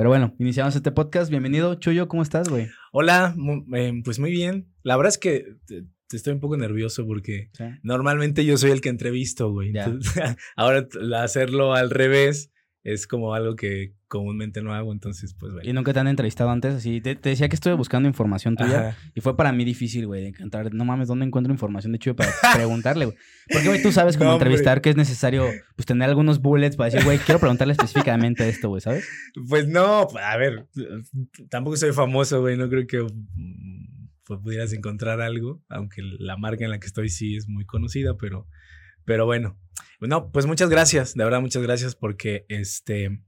Pero bueno, iniciamos este podcast. Bienvenido, Chuyo, ¿cómo estás, güey? Hola, eh, pues muy bien. La verdad es que estoy un poco nervioso porque normalmente yo soy el que entrevisto, güey. ahora hacerlo al revés es como algo que comúnmente no hago, entonces pues bueno. ¿Y nunca te han entrevistado antes? Así, te, decía que estuve buscando información tuya y fue para mí difícil, güey, de encontrar, no mames, ¿dónde encuentro información de Chuyo para preguntarle, güey? Porque, güey, tú sabes cómo entrevistar que es necesario, pues, tener algunos bullets para decir, güey, quiero preguntarle específicamente esto, güey, ¿sabes? Pues no, a ver, tampoco soy famoso, güey, no creo que pues, pudieras encontrar algo, aunque la marca en la que estoy sí es muy conocida, pero, pero bueno. No, pues muchas gracias, de verdad muchas gracias porque este,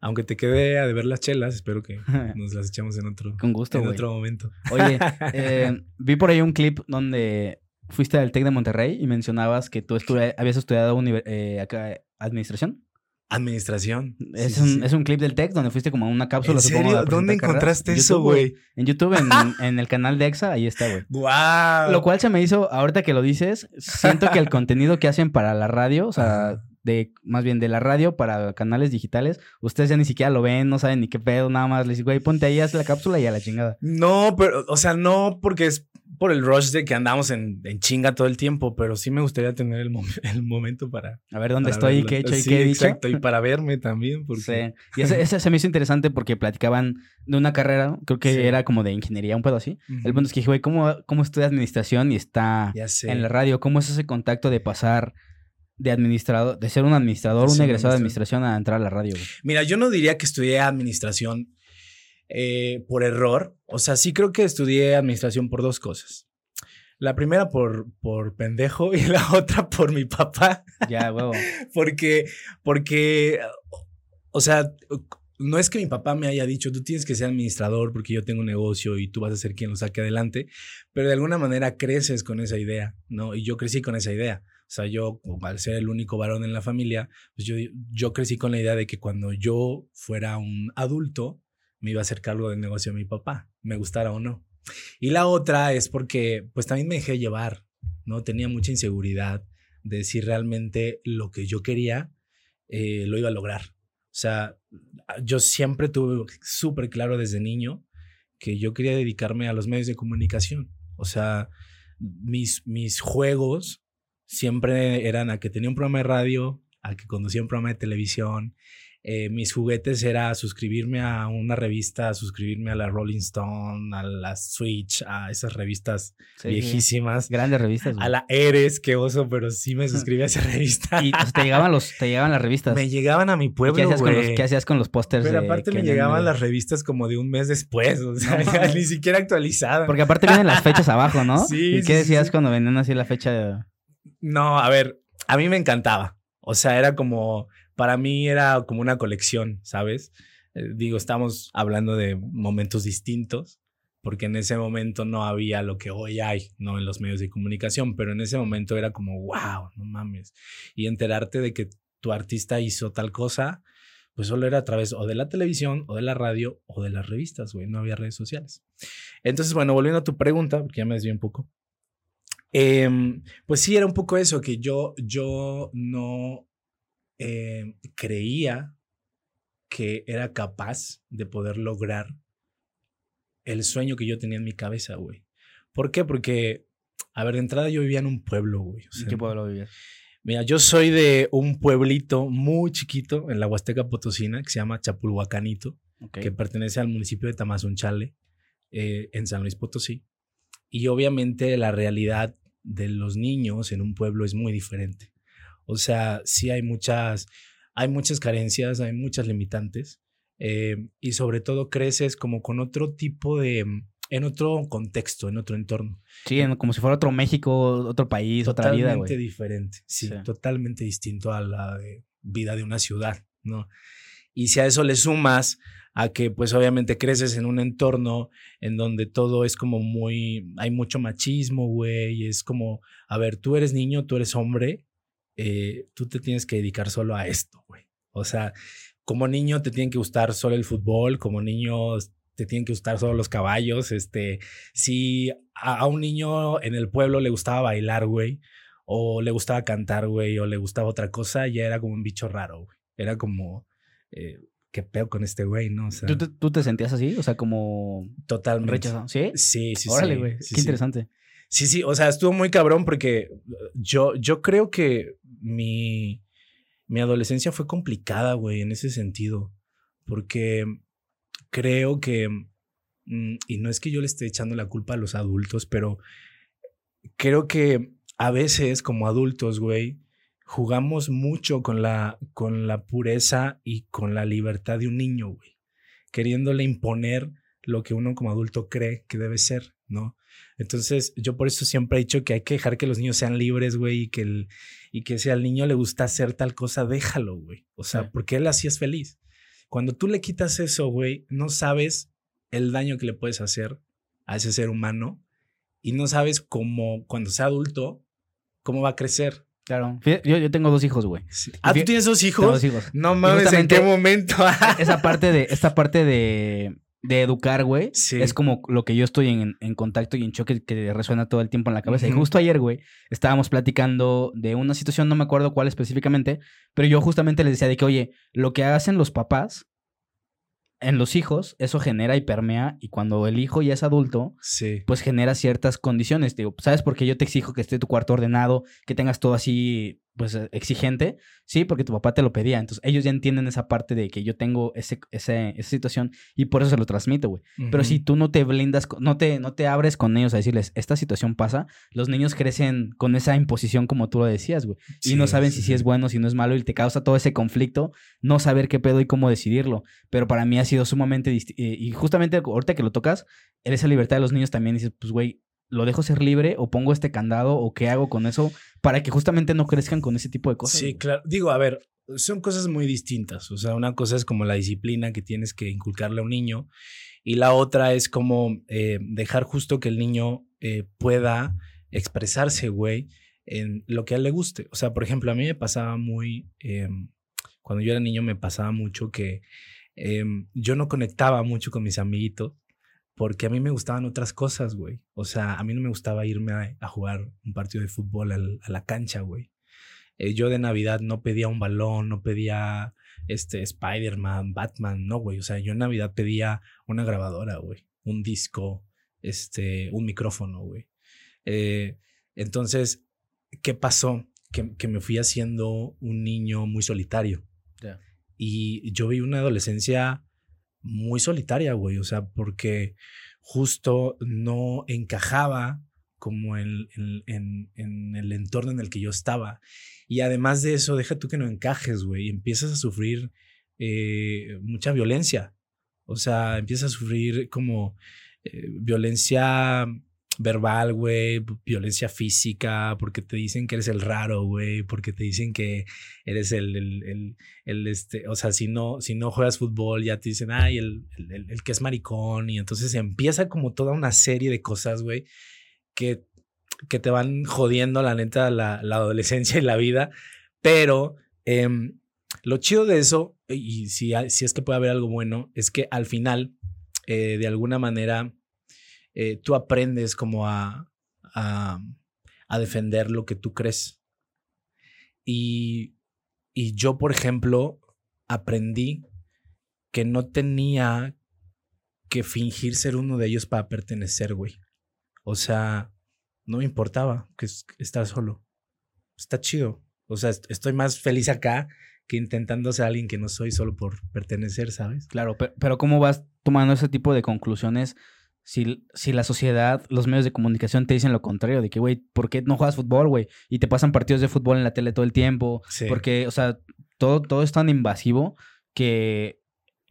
aunque te quede a deber las chelas, espero que nos las echemos en otro, Con gusto, en otro momento. Oye, eh, vi por ahí un clip donde fuiste al TEC de Monterrey y mencionabas que tú habías estudiado eh, acá, administración. Administración. Es, un, es un clip del TEC donde fuiste como a una cápsula. ¿En serio? ¿Dónde encontraste eso, güey? En YouTube, en, el canal de EXA, ahí está, güey. ¡Wow! Lo cual se me hizo, ahorita que lo dices, siento que el contenido que hacen para la radio, o sea, de más bien de la radio para canales digitales, ustedes ya ni siquiera lo ven, no saben ni qué pedo, nada más les digo, güey, ponte ahí, haz la cápsula y a la chingada. No, pero, o sea, no porque es por el rush de que andamos en, chinga todo el tiempo, pero sí me gustaría tener el, el momento para... A ver dónde estoy y qué he hecho y qué he dicho. exacto, y para verme también. Porque... Sí, y ese, se me hizo interesante porque platicaban de una carrera, creo que era como de ingeniería, un pedo así. El punto es que dije, güey, ¿cómo, ¿cómo estudia administración y está en la radio? ¿Cómo es ese contacto de pasar de administrador, de ser un administrador, un egresado de administración a entrar a la radio? Mira, yo no diría que estudié administración eh, por error. O sea, sí creo que estudié administración por dos cosas. La primera por, por pendejo y la otra por mi papá. Ya, huevo. porque, porque, o sea, no es que mi papá me haya dicho, tú tienes que ser administrador porque yo tengo un negocio y tú vas a ser quien lo saque adelante, pero de alguna manera creces con esa idea, ¿no? Y yo crecí con esa idea. O sea, yo, al ser el único varón en la familia, pues yo, yo crecí con la idea de que cuando yo fuera un adulto, me iba a hacer cargo del negocio de mi papá, me gustara o no. Y la otra es porque pues también me dejé llevar, ¿no? Tenía mucha inseguridad de si realmente lo que yo quería eh, lo iba a lograr. O sea, yo siempre tuve súper claro desde niño que yo quería dedicarme a los medios de comunicación. O sea, mis, mis juegos siempre eran a que tenía un programa de radio, a que conducía un programa de televisión, eh, mis juguetes era suscribirme a una revista, suscribirme a la Rolling Stone, a la Switch, a esas revistas viejísimas. Grandes revistas. A la Eres, qué oso, pero sí me suscribí a esa revista. Y te llegaban los, te llegaban las revistas. Me llegaban a mi pueblo, ¿Qué hacías, Con los, ¿Qué hacías con los pósters? Pero aparte me llegaban las revistas como de un mes después, o sea, ni siquiera actualizadas. Porque aparte vienen las fechas abajo, ¿no? Sí. ¿Y qué decías cuando venían así la fecha? De... No, a ver, a mí me encantaba. O sea, era como para mí era como una colección, ¿sabes? Eh, digo, estamos hablando de momentos distintos, porque en ese momento no había lo que hoy hay, ¿no? En los medios de comunicación, pero en ese momento era como, wow, no mames. Y enterarte de que tu artista hizo tal cosa, pues solo era a través o de la televisión, o de la radio, o de las revistas, güey, no había redes sociales. Entonces, bueno, volviendo a tu pregunta, porque ya me desvié un poco. Em, pues sí, era un poco eso, que yo, yo no eh, creía que era capaz de poder lograr el sueño que yo tenía en mi cabeza, güey. ¿Por qué? Porque, a ver, de entrada yo vivía en un pueblo, güey. ¿En qué pueblo vivías? Mira, yo soy de un pueblito muy chiquito en la Huasteca Potosina que se llama Chapulhuacanito, que pertenece al municipio de Tamazunchale, eh, en San Luis Potosí. Y obviamente la realidad de los niños en un pueblo es muy diferente. O sea, sí hay muchas, hay muchas carencias, hay muchas limitantes eh, y sobre todo creces como con otro tipo de, en otro contexto, en otro entorno. Sí, como si fuera otro México, otro país, otra vida. Totalmente diferente, sí, totalmente distinto a la vida de una ciudad, ¿no? Y si a eso le sumas a que pues obviamente creces en un entorno en donde todo es como muy, hay mucho machismo, güey, es como, a ver, tú eres niño, tú eres hombre, eh, tú te tienes que dedicar solo a esto, güey. O sea, como niño te tienen que gustar solo el fútbol, como niño te tienen que gustar solo los caballos. Este, si a, un niño en el pueblo le gustaba bailar, güey, o le gustaba cantar, güey, o le gustaba otra cosa, ya era como un bicho raro, güey. Era como, eh, ¿qué pedo con este güey, no? O sea, ¿Tú, te, sentías así? O sea, como... Totalmente. Rechazado. ¿Sí? Sí, sí, Órale, güey. Qué interesante. Sí, sí, o sea, estuvo muy cabrón porque yo, yo creo que mi, mi adolescencia fue complicada, güey, en ese sentido. Porque creo que, mm, y no es que yo le esté echando la culpa a los adultos, pero creo que a veces como adultos, güey, jugamos mucho con la, con la pureza y con la libertad de un niño, güey, queriéndole imponer lo que uno como adulto cree que debe ser, ¿no? Entonces, yo por eso siempre he dicho que hay que dejar que los niños sean libres, güey, y que, el, y que si al niño le gusta hacer tal cosa, déjalo, güey. O sea, porque él así es feliz. Cuando tú le quitas eso, güey, no sabes el daño que le puedes hacer a ese ser humano y no sabes cómo, cuando sea adulto, cómo va a crecer. Claro. Yo, yo tengo dos hijos, güey. Ah, ¿tú tienes dos hijos? dos hijos. No mames, ¿en qué momento? esa parte de, esta parte de, de educar, güey, es como lo que yo estoy en, en, contacto y en choque que resuena todo el tiempo en la cabeza. Y justo ayer, güey, estábamos platicando de una situación, no me acuerdo cuál específicamente, pero yo justamente les decía de que, oye, lo que hacen los papás en los hijos, eso genera y permea, y cuando el hijo ya es adulto, pues genera ciertas condiciones. Digo, ¿sabes por qué yo te exijo que esté tu cuarto ordenado, que tengas todo así pues eh, exigente, sí, porque tu papá te lo pedía. Entonces ellos ya entienden esa parte de que yo tengo ese, ese esa situación y por eso se lo transmito, güey. Pero si tú no te blindas, no te, no te abres con ellos a decirles, esta situación pasa, los niños crecen con esa imposición como tú lo decías, güey. y no saben si sí es bueno, si no es malo y te causa todo ese conflicto, no saber qué pedo y cómo decidirlo. Pero para mí ha sido sumamente... Eh, y justamente ahorita que lo tocas, esa libertad de los niños también dices, pues, güey, lo dejo ser libre o pongo este candado o qué hago con eso para que justamente no crezcan con ese tipo de cosas. Sí, claro. Digo, a ver, son cosas muy distintas. O sea, una cosa es como la disciplina que tienes que inculcarle a un niño y la otra es como eh, dejar justo que el niño eh, pueda expresarse, güey, en lo que a él le guste. O sea, por ejemplo, a mí me pasaba muy, em, cuando yo era niño me pasaba mucho que em, yo no conectaba mucho con mis amiguitos porque a mí me gustaban otras cosas, güey. O sea, a mí no me gustaba irme a, jugar un partido de fútbol a la cancha, güey. Eh, yo de Navidad no pedía un balón, no pedía este Spider-Man, Batman, no, güey. O sea, yo en Navidad pedía una grabadora, güey, un disco, este, un micrófono, güey. Eh, entonces, ¿qué pasó? Que, me fui haciendo un niño muy solitario. Y yo vi una adolescencia muy solitaria, güey. O sea, porque justo no encajaba como en, el entorno en el que yo estaba. Y además de eso, deja tú que no encajes, güey. Empiezas a sufrir eh, mucha violencia. O sea, empiezas a sufrir como eh, violencia verbal, güey, violencia física, porque te dicen que eres el raro, güey, porque te dicen que eres el, el, el, este, o sea, si no, si no juegas fútbol, ya te dicen, ay, el, el, que es maricón, y entonces empieza como toda una serie de cosas, güey, que, que te van jodiendo, la neta, la, la adolescencia y la vida, pero em, lo chido de eso, y si, si es que puede haber algo bueno, es que al final, eh, de alguna manera, eh, tú aprendes como a, a, defender lo que tú crees. Y, y yo, por ejemplo, aprendí que no tenía que fingir ser uno de ellos para pertenecer, güey. O sea, no me importaba que estar solo. Está chido. O sea, estoy más feliz acá que intentando ser alguien que no soy solo por pertenecer, ¿sabes? Claro, pero, pero ¿cómo vas tomando ese tipo de conclusiones si, si la sociedad, los medios de comunicación te dicen lo contrario, de que, güey, ¿por qué no juegas fútbol, güey? Y te pasan partidos de fútbol en la tele todo el tiempo. Porque, o sea, todo, todo es tan invasivo que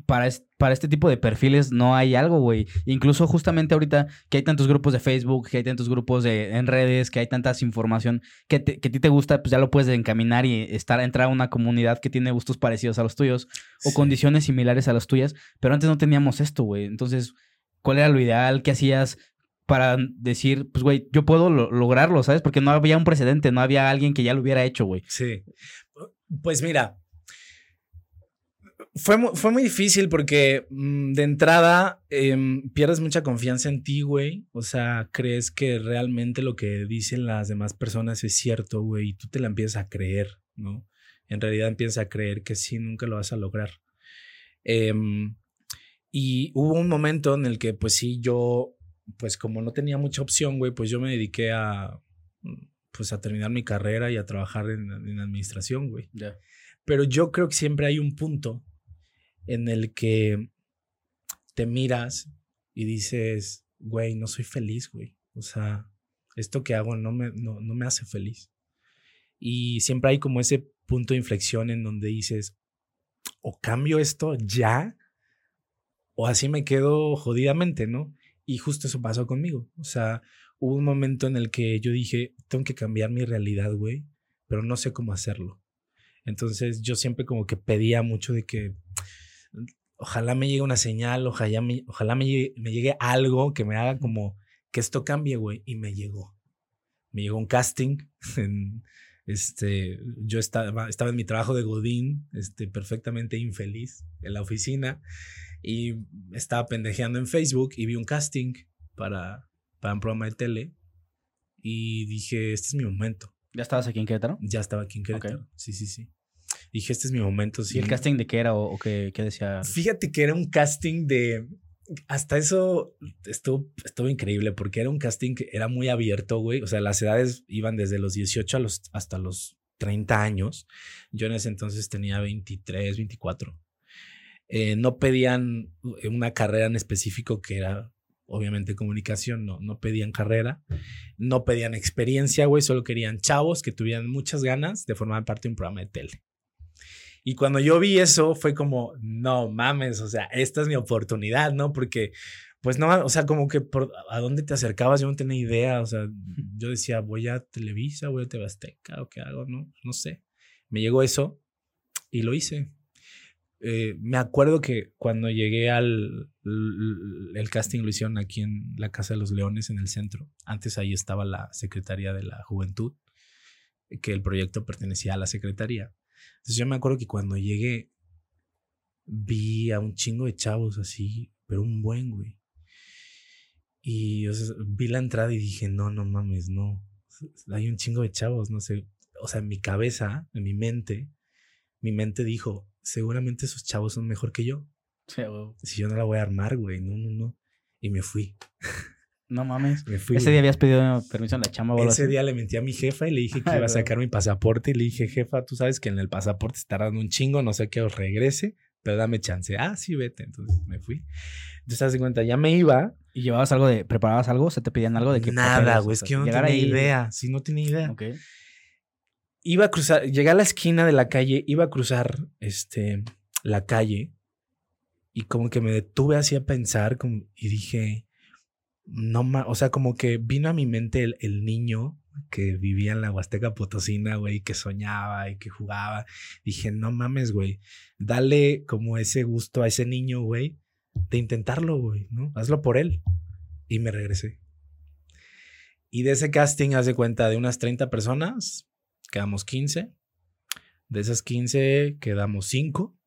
para, para este tipo de perfiles no hay algo, güey. Incluso justamente ahorita que hay tantos grupos de Facebook, que hay tantos grupos de, en redes, que hay tantas información que, que a ti te gusta, pues ya lo puedes encaminar y estar, entrar a una comunidad que tiene gustos parecidos a los tuyos o condiciones similares a las tuyas. Pero antes no teníamos esto, güey. Entonces cuál era lo ideal, qué hacías para decir, pues, güey, yo puedo lograrlo, ¿sabes? Porque no había un precedente, no había alguien que ya lo hubiera hecho, güey. Sí. Pues mira, fue, fue muy difícil porque mm, de entrada em, pierdes mucha confianza en ti, güey. O sea, crees que realmente lo que dicen las demás personas es cierto, güey, y tú te la empiezas a creer, ¿no? En realidad empiezas a creer que sí, nunca lo vas a lograr. Em, y hubo un momento en el que, pues sí, yo, pues como no tenía mucha opción, güey, pues yo me dediqué a, pues a terminar mi carrera y a trabajar en, administración, güey. Pero yo creo que siempre hay un punto en el que te miras y dices, güey, no soy feliz, güey. O sea, esto que hago no me, no, no me hace feliz. Y siempre hay como ese punto de inflexión en donde dices, o cambio esto ya, o así me quedo jodidamente, ¿no? Y justo eso pasó conmigo. O sea, hubo un momento en el que yo dije, tengo que cambiar mi realidad, güey, pero no sé cómo hacerlo. Entonces yo siempre como que pedía mucho de que ojalá me llegue una señal, ojalá me, ojalá me, llegue, algo que me haga como que esto cambie, güey. Y me llegó. Me llegó un casting en, este, yo estaba, estaba en mi trabajo de Godín, este, perfectamente infeliz en la oficina y estaba pendejeando en Facebook y vi un casting para, para un programa de tele y dije, este es mi momento. ¿Ya estabas aquí en Querétaro? Ya estaba aquí en Querétaro. Sí, sí, sí. Dije, este es mi momento. ¿Y el casting de qué era o, qué, qué, decía? Fíjate que era un casting de hasta eso estuvo, estuvo increíble porque era un casting que era muy abierto, güey. O sea, las edades iban desde los 18 a los, hasta los 30 años. Yo en ese entonces tenía 23, 24. Eh, no pedían una carrera en específico que era obviamente comunicación, no, no pedían carrera, no pedían experiencia, güey, solo querían chavos que tuvieran muchas ganas de formar parte de un programa de tele. Y cuando yo vi eso, fue como, no mames, o sea, esta es mi oportunidad, ¿no? Porque, pues no, o sea, como que por, a dónde te acercabas, yo no tenía idea, o sea, yo decía, voy a Televisa, voy a TV o qué hago, ¿no? No sé. Me llegó eso y lo hice. Eh, me acuerdo que cuando llegué al el casting lo hicieron aquí en la Casa de los Leones en el centro. Antes ahí estaba la Secretaría de la Juventud, que el proyecto pertenecía a la Secretaría. Entonces yo me acuerdo que cuando llegué, vi a un chingo de chavos así, pero un buen, güey. Y vi la entrada y dije, no, no mames, no. Hay un chingo de chavos, no sé. O sea, en mi cabeza, en mi mente, mi mente dijo, seguramente esos chavos son mejor que yo. Si yo no la voy a armar, güey, no, no, no. Y me fui. No mames. Ese día habías pedido permiso en la chamba. Ese día le mentí a mi jefa y le dije que iba a sacar mi pasaporte. Y le dije, jefa, tú sabes que en el pasaporte está dando un chingo, no sé qué os regrese, pero dame chance. Ah, sí, vete. Entonces me fui. Entonces, te das cuenta, ya me iba. ¿Y llevabas algo de, preparabas algo? ¿Se te pedían algo de que Nada, güey, es que yo no tenía idea. Sí, no tenía idea. Ok. Iba a cruzar, llegué a la esquina de la calle, iba a cruzar este, la calle y como que me detuve así a pensar como, y dije, no más, o sea, como que vino a mi mente el, niño que vivía en la Huasteca Potosina, güey, que soñaba y que jugaba. Dije, no mames, güey, dale como ese gusto a ese niño, güey, de intentarlo, güey, ¿no? Hazlo por él. Y me regresé. Y de ese casting, haz de cuenta, de unas 30 personas, quedamos 15. De esas 15 quedamos 5.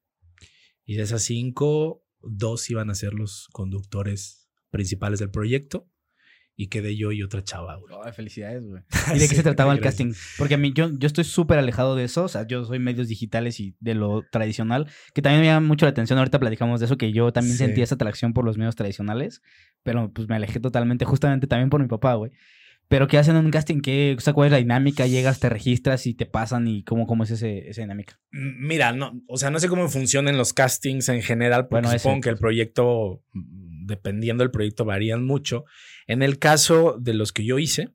Y de esas 5, dos iban a ser los conductores principales del proyecto y quedé yo y otra chava, güey. felicidades, güey. ¿Y de qué se trataba el casting? Porque a mí, yo, yo estoy súper alejado de eso. O sea, yo soy medios digitales y de lo tradicional, que también me llama mucho la atención. Ahorita platicamos de eso, que yo también sentí esa atracción por los medios tradicionales, pero pues me alejé totalmente, justamente también por mi papá, güey. Pero ¿qué hacen en un casting? ¿Qué, o sea, ¿Cuál es la dinámica? ¿Llegas, te registras y te pasan? ¿Y cómo, cómo es ese, esa dinámica? Mira, no, o sea, no sé cómo funcionan los castings en general, porque bueno, supongo que el proyecto dependiendo del proyecto, varían mucho. En el caso de los que yo hice,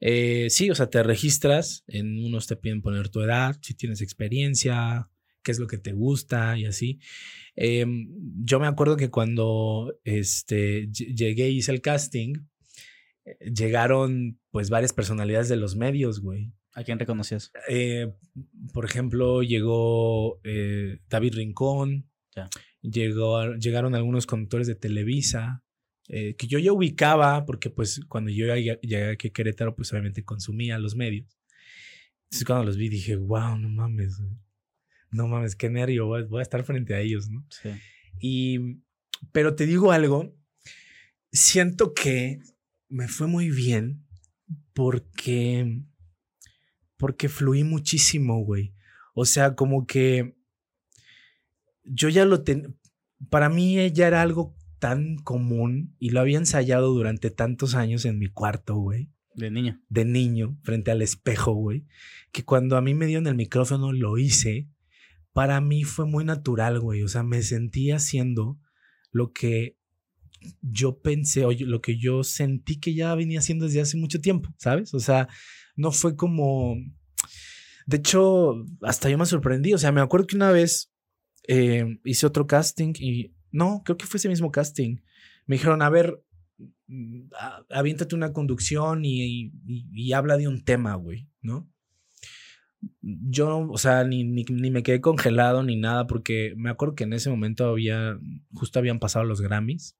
eh, sí, o sea, te registras, en unos te piden poner tu edad, si tienes experiencia, qué es lo que te gusta y así. Em, yo me acuerdo que cuando este, llegué y hice el casting, llegaron pues varias personalidades de los medios, güey. ¿A quién reconocías? Eh, por ejemplo, llegó David Rincón. Ya. Llegó, llegaron algunos conductores de Televisa, eh, que yo ya ubicaba, porque pues cuando yo llegué aquí a Querétaro, pues obviamente consumía los medios. Entonces cuando los vi dije, wow, no mames, no mames, qué nervio, voy a, estar frente a ellos, ¿no? Sí. Y, pero te digo algo, siento que me fue muy bien porque, porque fluí muchísimo, güey. O sea, como que yo ya lo tenía, para mí ella era algo tan común y lo había ensayado durante tantos años en mi cuarto, güey. De niño. De niño, frente al espejo, güey. Que cuando a mí me dieron el micrófono lo hice. Para mí fue muy natural, güey. O sea, me sentí haciendo lo que yo pensé, o lo que yo sentí que ya venía haciendo desde hace mucho tiempo, ¿sabes? O sea, no fue como... De hecho, hasta yo me sorprendí. O sea, me acuerdo que una vez eh, hice otro casting y no, creo que fue ese mismo casting. Me dijeron, a ver, mm, aviéntate una conducción y, habla de un tema, güey, ¿no? Yo, o sea, ni, ni, me quedé congelado ni nada, porque me acuerdo que en ese momento había, justo habían pasado los Grammys.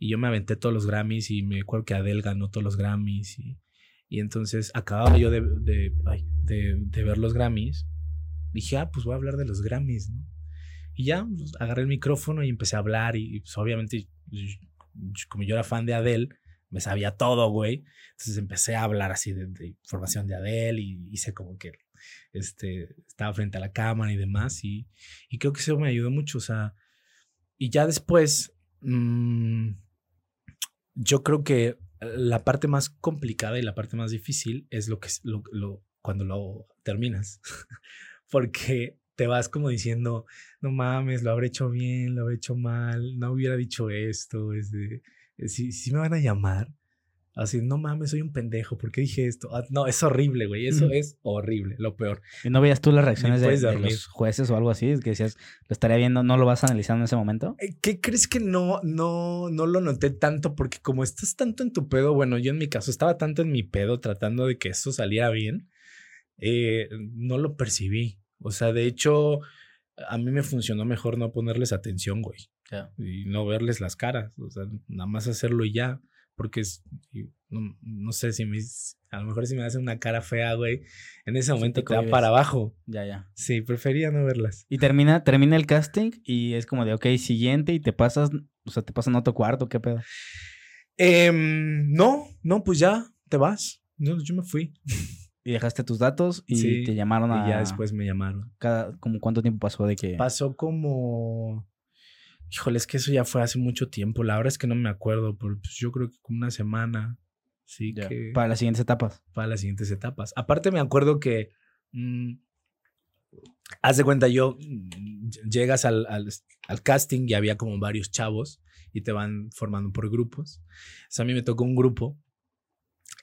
Y yo me aventé todos los Grammys y me acuerdo que Adele ganó todos los Grammys. Y, y entonces acababa yo de, de, de ver los Grammys. Dije, ah, pues voy a hablar de los Grammys, ¿no? Y ya pues, agarré el micrófono y empecé a hablar y pues, obviamente como yo era fan de Adele, me sabía todo, güey. Entonces empecé a hablar así de, información de Adele y hice como que este, estaba frente a la cámara y demás. Y, y creo que eso me ayudó mucho. O sea, y ya después, mmm, yo creo que la parte más complicada y la parte más difícil es lo que lo, lo, cuando lo terminas. Porque te vas como diciendo, no mames, lo habré hecho bien, lo habré hecho mal, no hubiera dicho esto, es de, si, si me van a llamar, así, no mames, soy un pendejo, ¿por qué dije esto? Ah, no, es horrible, güey, eso es horrible, lo peor. ¿Y no veías tú las reacciones de, los jueces o algo así? Es que decías, lo estaría viendo, ¿no lo vas analizando en ese momento? Eh, ¿Qué crees que no, no, no lo noté tanto? Porque como estás tanto en tu pedo, bueno, yo en mi caso estaba tanto en mi pedo tratando de que esto saliera bien, eh, no lo percibí. O sea, de hecho, a mí me funcionó mejor no ponerles atención, güey. Y no verles las caras. O sea, nada más hacerlo y ya. Porque es, no, sé si me, a lo mejor si me hacen una cara fea, güey, en ese momento te, da para abajo. Ya, ya. Sí, prefería no verlas. Y termina, termina el casting y es como de, ok, siguiente y te pasas, o sea, te pasan a otro cuarto, ¿qué pedo? Em, no, no, pues ya, te vas. No, yo me fui. Y dejaste tus datos y te llamaron a. Y ya después me llamaron. Cada, como ¿Cuánto tiempo pasó de que.? Pasó como. Híjole, es que eso ya fue hace mucho tiempo. La verdad es que no me acuerdo, pero pues yo creo que como una semana. Sí, que. Para las siguientes etapas. Para las siguientes etapas. Aparte, me acuerdo que. Mm, haz de cuenta, yo. Mm, llegas al, al, al, casting y había como varios chavos y te van formando por grupos. O a mí me tocó un grupo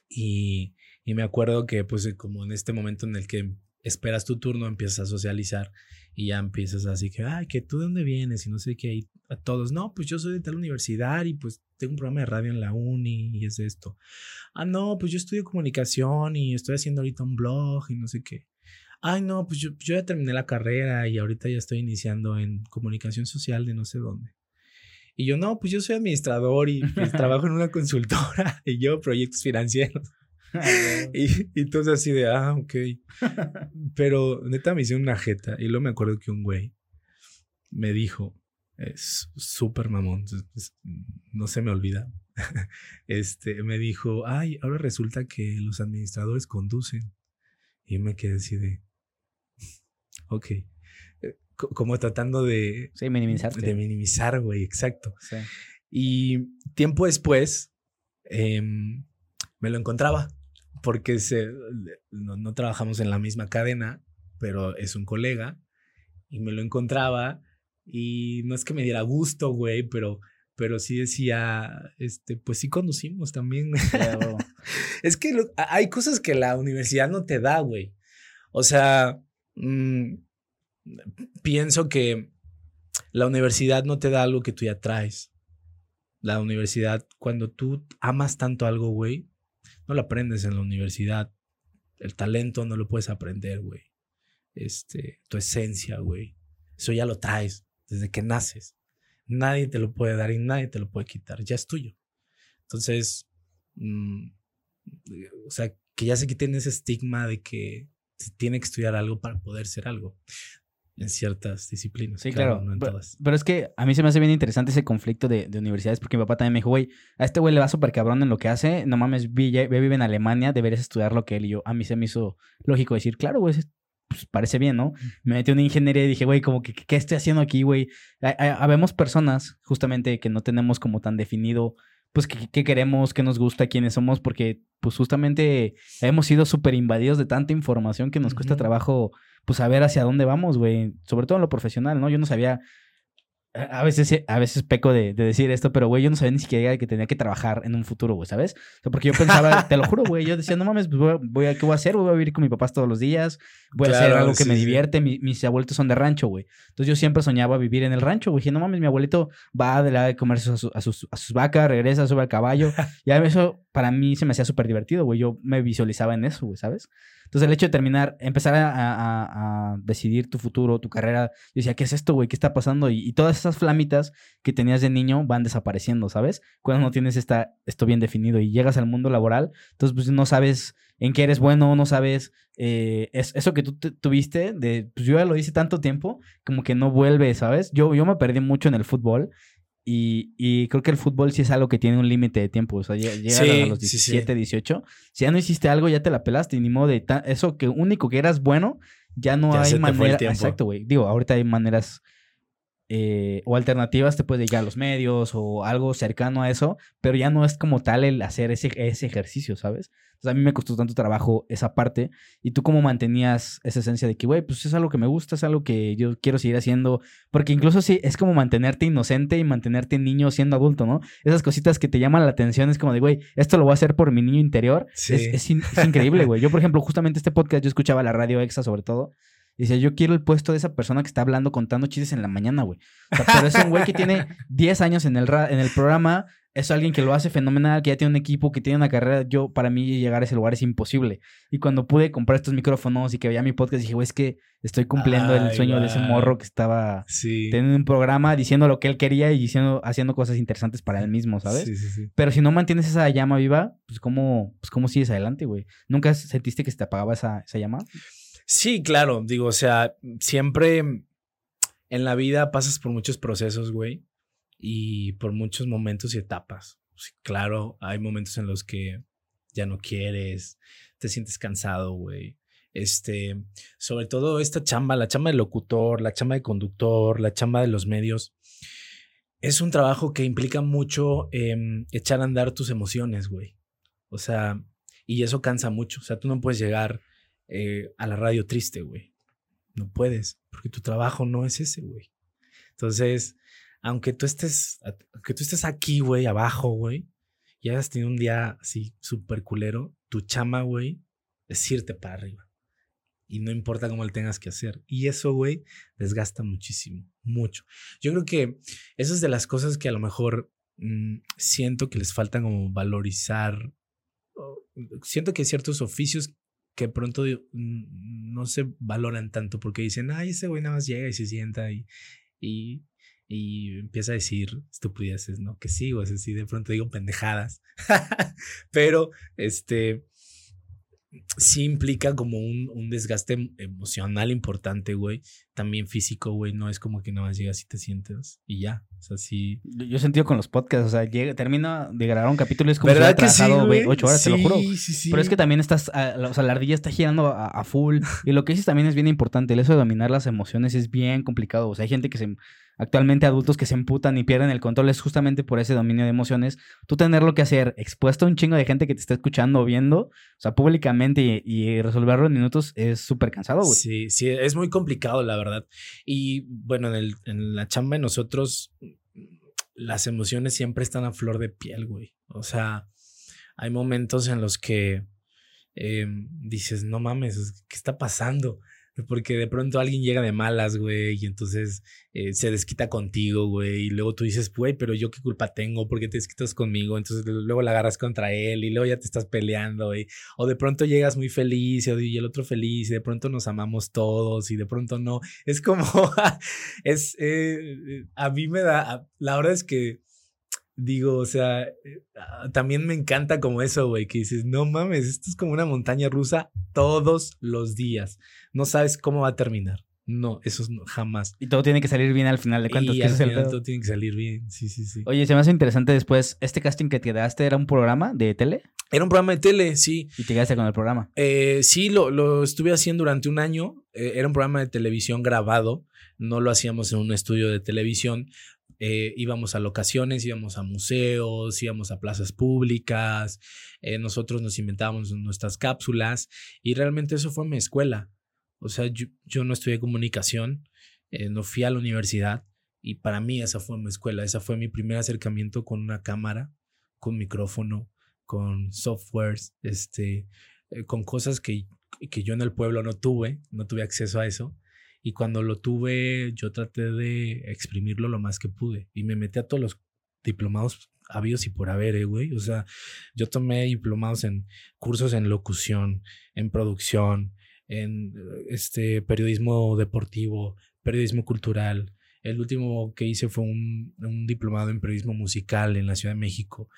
y y me acuerdo que pues como en este momento en el que esperas tu turno, empiezas a socializar y ya empiezas así que, ay, que tú de dónde vienes y no sé qué, y a todos, no, pues yo soy de tal universidad y pues tengo un programa de radio en la uni y es esto. Ah, no, pues yo estudio comunicación y estoy haciendo ahorita un blog y no sé qué. Ay, no, pues yo, yo ya terminé la carrera y ahorita ya estoy iniciando en comunicación social de no sé dónde. Y yo, no, pues yo soy administrador y pues, trabajo en una consultora y yo proyectos financieros. y, entonces así de, ah, ok. Pero neta me hice una jeta. Y luego me acuerdo que un güey me dijo, es súper mamón, no se me olvida. este, me dijo, ay, ahora resulta que los administradores conducen. Y me quedé así de, ok. Eh, como tratando de... Sí, minimizar. De minimizar, güey, exacto. Y tiempo después em, me lo encontraba porque se, no, trabajamos en la misma cadena, pero es un colega y me lo encontraba y no es que me diera gusto, güey, pero, pero sí decía, este, pues sí conducimos también. es que hay cosas que la universidad no te da, güey. O sea, mm, pienso que la universidad no te da algo que tú ya traes. La universidad, cuando tú amas tanto algo, güey, no lo aprendes en la universidad. El talento no lo puedes aprender, güey. Este, tu esencia, güey. Eso ya lo traes desde que naces. Nadie te lo puede dar y nadie te lo puede quitar. Ya es tuyo. Entonces, mm, o sea, que ya se quiten ese estigma de que tiene que estudiar algo para poder ser algo en ciertas disciplinas. Sí, claro. no en pero, todas. pero, es que a mí se me hace bien interesante ese conflicto de, universidades porque mi papá también me dijo, güey, a este güey le va súper cabrón en lo que hace, no mames, vive, vive en Alemania, deberías estudiar lo que él y yo. A mí se me hizo lógico decir, claro, güey, pues parece bien, ¿no? Me metí en ingeniería y dije, güey, como que, ¿qué estoy haciendo aquí, güey? Habemos personas, justamente, que no tenemos como tan definido, pues, qué, queremos, qué nos gusta, quiénes somos, porque, pues, justamente hemos sido súper invadidos de tanta información que nos cuesta trabajo, pues, saber hacia dónde vamos, güey. Sobre todo en lo profesional, ¿no? Yo no sabía a veces, a veces peco de, decir esto, pero güey, yo no sabía ni siquiera que tenía que trabajar en un futuro, güey, ¿sabes? O sea, porque yo pensaba, te lo juro, güey, yo decía, no mames, pues voy a, ¿qué voy a hacer? Voy a vivir con mis papás todos los días, voy a hacer algo que me divierte. mis abuelitos son de rancho, güey. Entonces yo siempre soñaba vivir en el rancho, güey. Dije, no mames, mi abuelito va de la de comer a, a, sus, a sus vacas, regresa, sube al caballo. Y a eso para mí se me hacía súper divertido, güey. Yo me visualizaba en eso, güey, ¿sabes? Entonces el hecho de terminar, empezar a, decidir tu futuro, tu carrera, yo decía, ¿qué es esto, güey? ¿Qué está pasando? Y, todas esas flamitas que tenías de niño van desapareciendo, ¿sabes? Cuando no tienes esta, esto bien definido y llegas al mundo laboral, entonces pues no sabes en qué eres bueno, no sabes eh, es, eso que tú tuviste, de, pues yo ya lo hice tanto tiempo, como que no vuelve, ¿sabes? Yo, yo me perdí mucho en el fútbol y, creo que el fútbol sí es algo que tiene un límite de tiempo. O sea, llegas a los 17, 18. Si ya no hiciste algo, ya te la pelaste. Ni modo de eso que único que eras bueno, ya no hay manera. Exacto, güey. Digo, ahorita hay maneras eh, o alternativas, te puedes llegar a los medios o algo cercano a eso, pero ya no es como tal el hacer ese, ese ejercicio, ¿sabes? a mí me costó tanto trabajo esa parte. ¿Y tú cómo mantenías esa esencia de que, güey, pues es algo que me gusta, es algo que yo quiero seguir haciendo? Porque incluso sí, es como mantenerte inocente y mantenerte niño siendo adulto, ¿no? Esas cositas que te llaman la atención es como de, güey, esto lo voy a hacer por mi niño interior. Es, increíble, güey. Yo, por ejemplo, justamente este podcast, yo escuchaba la radio EXA sobre todo. Y decía, yo quiero el puesto de esa persona que está hablando, contando chistes en la mañana, güey. pero es un güey que tiene 10 años en el, en el programa, es alguien que lo hace fenomenal, que ya tiene un equipo, que tiene una carrera. Yo, para mí, llegar a ese lugar es imposible. Y cuando pude comprar estos micrófonos y que veía mi podcast, dije, güey, es que estoy cumpliendo el sueño de ese morro que estaba teniendo un programa, diciendo lo que él quería y diciendo, haciendo cosas interesantes para él mismo, ¿sabes? Sí, sí, sí. Pero si no mantienes esa llama viva, pues cómo, pues cómo sigues adelante, güey. ¿Nunca sentiste que se te apagaba esa, esa llama? Sí, claro. Digo, o sea, siempre en la vida pasas por muchos procesos, güey y por muchos momentos y etapas. claro, hay momentos en los que ya no quieres, te sientes cansado, güey. Este, sobre todo esta chamba, la chamba de locutor, la chamba de conductor, la chamba de los medios, es un trabajo que implica mucho em, echar a andar tus emociones, güey. O sea, y eso cansa mucho. O sea, tú no puedes llegar eh, a la radio triste, güey. No puedes, porque tu trabajo no es ese, güey. Entonces, aunque tú estés, aunque tú estés aquí, güey, abajo, güey, y hayas tenido un día así súper culero, tu chama, güey, es irte para arriba. Y no importa cómo le tengas que hacer. Y eso, güey, desgasta muchísimo, mucho. Yo creo que eso es de las cosas que a lo mejor mm, siento que les falta como valorizar. Siento que ciertos oficios que pronto mm, no se valoran tanto porque dicen, ay, ese güey nada más llega y se sienta y, y y empieza a decir estupideces, ¿no? Que sí, o sea, de pronto digo pendejadas, pero este sí implica como un, un, desgaste emocional importante, güey. También físico, güey. No es como que nada más llegas y te sientes y ya. O sea, sí. Yo he sentido con los podcasts, o sea, llega, termina de grabar un capítulo y es como si hubiera trabajado, ocho horas, te lo juro. Sí, sí, Pero es que también estás, o sea, la ardilla está girando a, a, full. y lo que dices también es bien importante. El eso de dominar las emociones es bien complicado. O sea, hay gente que se actualmente adultos que se emputan y pierden el control es justamente por ese dominio de emociones. Tú tener lo que hacer expuesto a un chingo de gente que te está escuchando o viendo, o sea, públicamente y, resolverlo en minutos es súper cansado, güey. Sí, sí, es muy complicado, la verdad. Y bueno, en, el, en la chamba de nosotros, las emociones siempre están a flor de piel, güey. O sea, hay momentos en los que em, dices, no mames, ¿qué está pasando? Porque de pronto alguien llega de malas, güey, y entonces eh, se desquita contigo, güey, y luego tú dices, güey, pero yo qué culpa tengo, ¿por qué te desquitas conmigo? Entonces luego la agarras contra él y luego ya te estás peleando, güey. O de pronto llegas muy feliz y el otro feliz y de pronto nos amamos todos y de pronto no. Es como, es, eh, a mí me da, la verdad es que digo, o sea, eh, ah, también me encanta como eso, güey, que dices, no mames, esto es como una montaña rusa todos los días. No sabes cómo va a terminar. No, eso no, jamás. Y todo tiene que salir bien al final de cuentas. Y al final todo tiene que salir bien, sí, sí, sí. Oye, se me hace interesante después, ¿este casting que te daste era un programa de tele? Era un programa de tele, sí. ¿Y te quedaste con el programa? Eh, sí, lo, lo, estuve haciendo durante un año. Eh, era un programa de televisión grabado. No lo hacíamos en un estudio de televisión. Eh, íbamos a locaciones, íbamos a museos, íbamos a plazas públicas. nosotros nos inventábamos nuestras cápsulas. Y realmente eso fue mi escuela. O sea, yo, no estudié comunicación, no fui a la universidad. Y para mí esa fue mi escuela. Esa fue mi primer acercamiento con una cámara, con micrófono con softwares, este, eh, con cosas que, que yo en el pueblo no tuve, no tuve acceso a eso. Y cuando lo tuve, yo traté de exprimirlo lo más que pude. Y me metí a todos los diplomados habidos y por haber, eh, güey. O sea, yo tomé diplomados en cursos en locución, en producción, en este periodismo deportivo, periodismo cultural, el último que hice fue un, diplomado en periodismo musical en la Ciudad de México.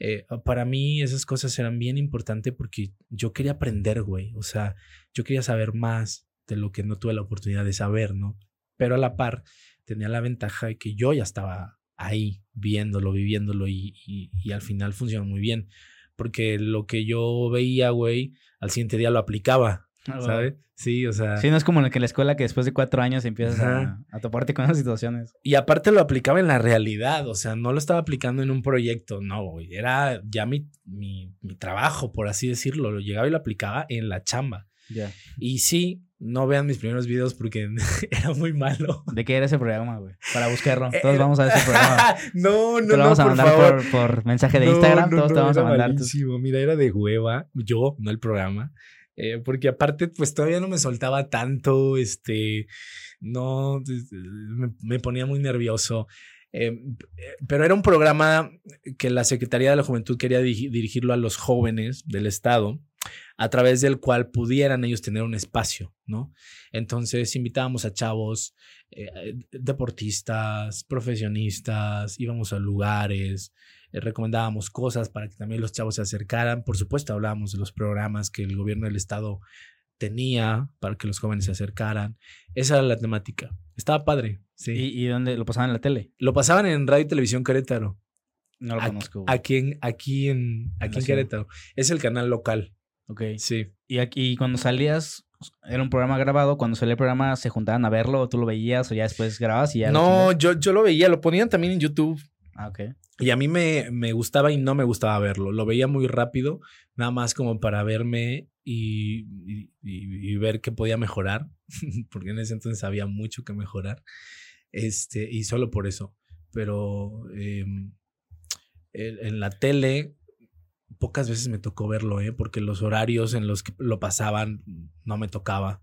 Eh, para mí esas cosas eran bien importantes porque yo quería aprender, güey. O sea, yo quería saber más de lo que no tuve la oportunidad de saber, ¿no? Pero a la par tenía la ventaja de que yo ya estaba ahí viéndolo, viviéndolo y, y al final funcionó muy bien. Porque lo que yo veía, güey, al siguiente día lo aplicaba. Ah, ¿Sabes? Sí, o sea. Sí, no es como en la escuela que después de cuatro años empiezas a, toparte con esas situaciones. Y aparte lo aplicaba en la realidad, o sea, no lo estaba aplicando en un proyecto, no, güey. Era ya mi, mi, trabajo, por así decirlo. Lo llegaba y lo aplicaba en la chamba. Ya. Y sí, no vean mis primeros videos porque era muy malo. ¿De qué era ese programa, güey? Para buscarlo. Eh, todos vamos a ver ese programa. no, no, te lo vamos a mandar Por, mensaje de Instagram. todos te vamos a mandar. Mira, era de hueva. Yo, no el programa. Eh, porque aparte, pues todavía no me soltaba tanto, este, no, me, ponía muy nervioso. Eh, pero era un programa que la Secretaría de la Juventud quería dirigirlo a los jóvenes del Estado, a través del cual pudieran ellos tener un espacio, ¿no? Entonces invitábamos a chavos, eh, deportistas, profesionistas, íbamos a lugares, eh, recomendábamos cosas para que también los chavos se acercaran. Por supuesto, hablábamos de los programas que el gobierno del estado tenía para que los jóvenes se acercaran. Esa era la temática. Estaba padre. Sí. ¿Y, dónde lo pasaban en la tele? Lo pasaban en Radio y Televisión Querétaro. No lo conozco. Aquí en, aquí en, aquí en Querétaro. Es el canal local. Ok. Sí. Y aquí cuando salías, era un programa grabado. Cuando salía el programa, ¿se juntaban a verlo? ¿Tú lo veías o ya después grababas y ya? No, yo, yo lo veía. Lo ponían también en YouTube. Ah, ok. Y a mí me, me, gustaba y no me gustaba verlo. Lo veía muy rápido, nada más como para verme y, y, ver qué podía mejorar, porque en ese entonces había mucho que mejorar. Este, y solo por eso. Pero em, en la tele pocas veces me tocó verlo, ¿eh? porque los horarios en los que lo pasaban no me tocaba.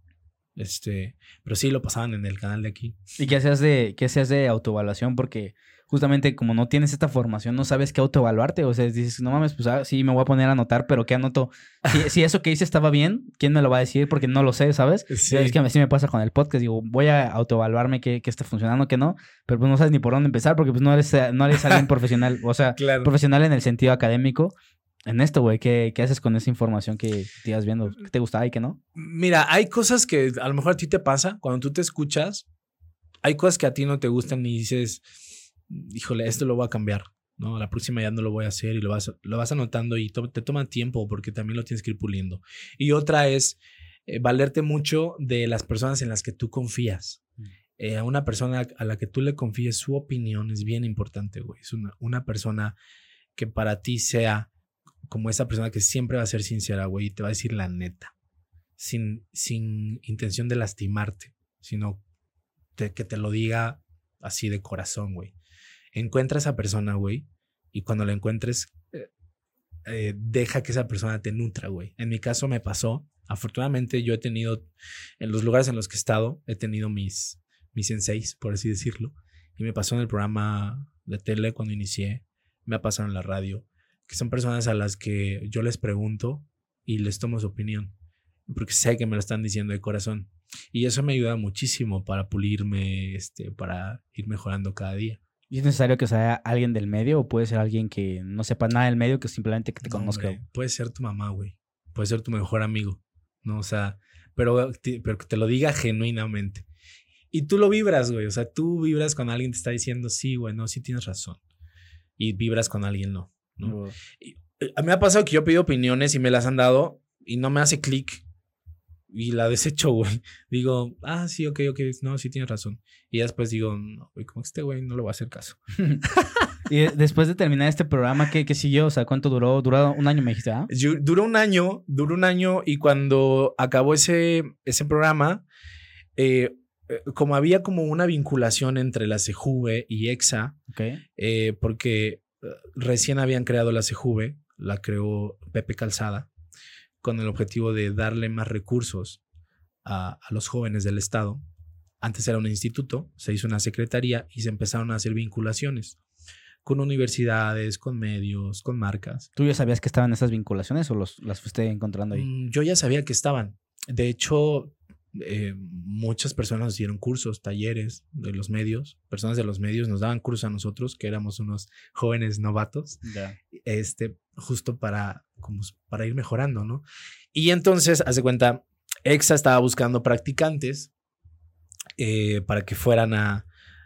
Este, pero sí lo pasaban en el canal de aquí. ¿Y qué hacías de, qué hacías de autoevaluación? Porque justamente como no tienes esta formación, no sabes qué autoevaluarte. O sea, dices, no mames, pues ah, sí, me voy a poner a anotar, pero ¿qué anoto? Si, eso que hice estaba bien, ¿quién me lo va a decir? Porque no lo sé, ¿sabes? Es que a mí sí me pasa con el podcast. Digo, voy a autoevaluarme qué, qué está funcionando, qué no, pero pues no sabes ni por dónde empezar porque pues no eres, no eres alguien profesional. O sea, profesional en el sentido académico. En esto, güey, ¿qué, ¿qué, haces con esa información que te ibas viendo? ¿Qué te gustaba y qué no? Mira, hay cosas que a lo mejor a ti te pasa cuando tú te escuchas. Hay cosas que a ti no te gustan y dices, híjole, esto lo voy a cambiar, ¿no? La próxima ya no lo voy a hacer y lo vas, lo vas anotando y te toma tiempo porque también lo tienes que ir puliendo. Y otra es eh, valerte mucho de las personas en las que tú confías. Mm. Eh, a una persona a la que tú le confíes su opinión es bien importante, güey. Es una, una persona que para ti sea como esa persona que siempre va a ser sincera, güey, y te va a decir la neta, sin, sin intención de lastimarte, sino que te lo diga así de corazón, güey encuentra a esa persona, güey, y cuando la encuentres, eh, eh, deja que esa persona te nutra, güey. En mi caso me pasó. Afortunadamente yo he tenido, en los lugares en los que he estado, he tenido mis, mis senseis, por así decirlo. Y me pasó en el programa de tele cuando inicié, me ha pasado en la radio, que son personas a las que yo les pregunto y les tomo su opinión, porque sé que me lo están diciendo de corazón. Y eso me ayuda muchísimo para pulirme, este, para ir mejorando cada día. ¿Y es necesario que sea alguien del medio o puede ser alguien que no sepa nada del medio, que simplemente que te conozca? puede ser tu mamá, güey. Puede ser tu mejor amigo, ¿no? O sea, pero, pero que te lo diga genuinamente. Y tú lo vibras, güey. O sea, tú vibras cuando alguien te está diciendo, sí, güey, no, sí tienes razón. Y vibras cuando alguien no. ¿No? Eh, a mí me ha pasado que yo pido opiniones y me las han dado y no me hace clic. Y la desecho, güey. Digo, ah, sí, ok, ok, no, sí tienes razón. Y después digo, no, güey, como este güey no le voy a hacer caso. y después de terminar este programa, ¿qué, ¿qué, siguió? O sea, ¿cuánto duró? ¿Duró un año, me dijiste? Ah? Duró un año, duró un año y cuando acabó ese, ese programa, eh, eh, como había como una vinculación entre la CEJUVE y EXA, eh, porque eh, recién habían creado la CEJUVE, la creó Pepe Calzada, con el objetivo de darle más recursos a, los jóvenes del Estado. Antes era un instituto, se hizo una secretaría y se empezaron a hacer vinculaciones con universidades, con medios, con marcas. ¿Tú ya sabías que estaban esas vinculaciones o los, las fuiste encontrando ahí? Mm, yo ya sabía que estaban. De hecho, eh, muchas personas nos dieron cursos, talleres de los medios, personas de los medios nos daban cursos a nosotros, que éramos unos jóvenes novatos, este, justo para, como para ir mejorando, ¿no? Y entonces, hace cuenta, EXA estaba buscando practicantes eh, para que fueran a,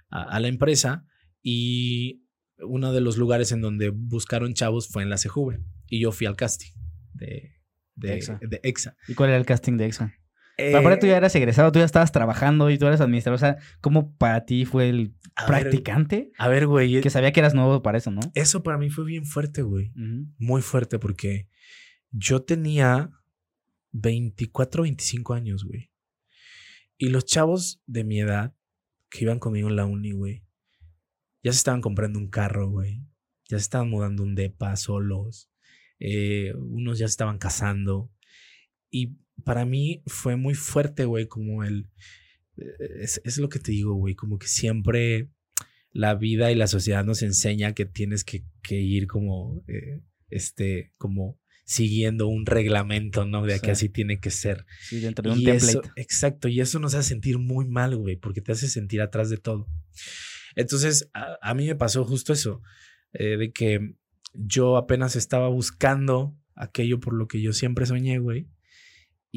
a, la empresa y uno de los lugares en donde buscaron chavos fue en la CJV y yo fui al casting de, de, de EXA. ¿Y cuál era el casting de EXA? Eh, aparte tú ya eras egresado, tú ya estabas trabajando y tú eras administrador. O sea, ¿cómo para ti fue el practicante? a ver, güey. Que sabía que eras nuevo para eso, ¿no? Eso para mí fue bien fuerte, güey. Muy fuerte porque yo tenía 24, 25 años, güey. Y los chavos de mi edad que iban conmigo en la uni, güey, ya se estaban comprando un carro, güey. Ya se estaban mudando un depa solos. Eh, unos ya se estaban casando. Y para mí fue muy fuerte, güey, como el... Eh, es, lo que te digo, güey, como que siempre la vida y la sociedad nos enseña que tienes que, ir como, eh, este, como siguiendo un reglamento, ¿no? De que así tiene que ser. Sí, dentro de un template. exacto, y eso nos hace sentir muy mal, güey, porque te hace sentir atrás de todo. Entonces, a, mí me pasó justo eso, eh, de que yo apenas estaba buscando aquello por lo que yo siempre soñé, güey,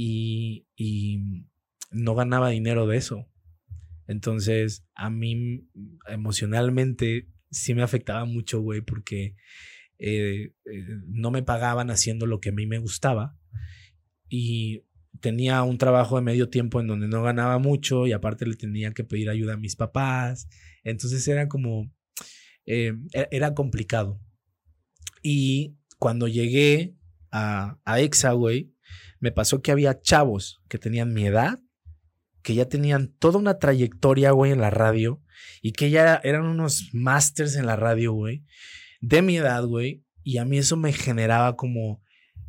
y, no ganaba dinero de eso. Entonces, a mí emocionalmente sí me afectaba mucho, güey, porque eh, eh, no me pagaban haciendo lo que a mí me gustaba y tenía un trabajo de medio tiempo en donde no ganaba mucho y aparte le tenía que pedir ayuda a mis papás. Entonces era como, eh, e-, era complicado. Y cuando llegué a, a EXA, güey, me pasó que había chavos que tenían mi edad, que ya tenían toda una trayectoria, güey, en la radio y que ya eran unos masters en la radio, güey, de mi edad, güey. Y a mí eso me generaba como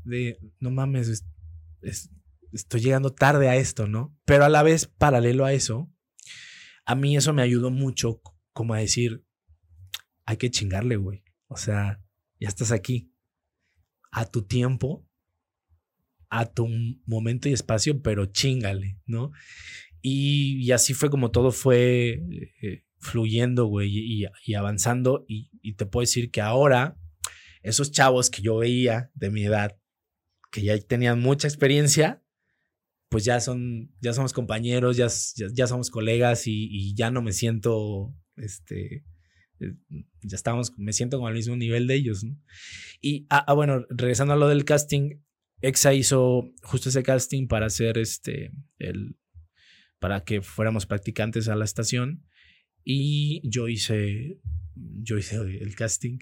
de, no mames, estoy llegando tarde a esto, ¿no? Pero a la vez, paralelo a eso, a mí eso me ayudó mucho como a decir, hay que chingarle, güey. O sea, ya estás aquí. A tu tiempo a tu momento y espacio, pero chingale, ¿no? Y, así fue como todo fue eh, fluyendo, güey, y, avanzando. Y, y, te puedo decir que ahora, esos chavos que yo veía de mi edad, que ya tenían mucha experiencia, pues ya son, ya somos compañeros, ya, ya, somos colegas y, ya no me siento, este, eh, ya estamos, me siento como al mismo nivel de ellos, ¿no? Y, ah, ah bueno, regresando a lo del casting, EXA hizo justo ese casting para hacer este, el, para que fuéramos practicantes a la estación y yo hice, yo hice el casting.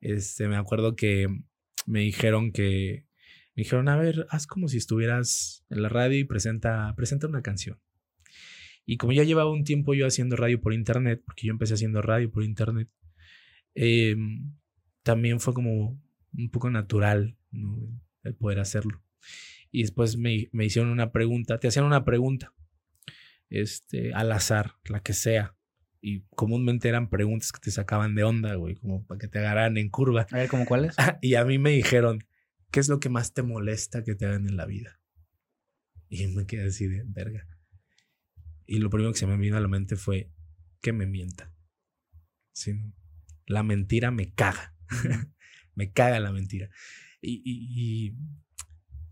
Este, me acuerdo que me dijeron que, me dijeron, a ver, haz como si estuvieras en la radio y presenta, presenta una canción. Y como ya llevaba un tiempo yo haciendo radio por internet, porque yo empecé haciendo radio por internet, em, también fue como un poco natural, ¿no? El poder hacerlo. Y después me, me, hicieron una pregunta, te hacían una pregunta, este, al azar, la que sea. Y comúnmente eran preguntas que te sacaban de onda, güey, como para que te agarraran en curva. A ver, ¿cómo cuáles? y a mí me dijeron, ¿qué es lo que más te molesta que te hagan en la vida? Y me quedé así de verga. Y lo primero que se me vino a la mente fue que me mienta. Sí, la mentira me caga. me caga la mentira. Y,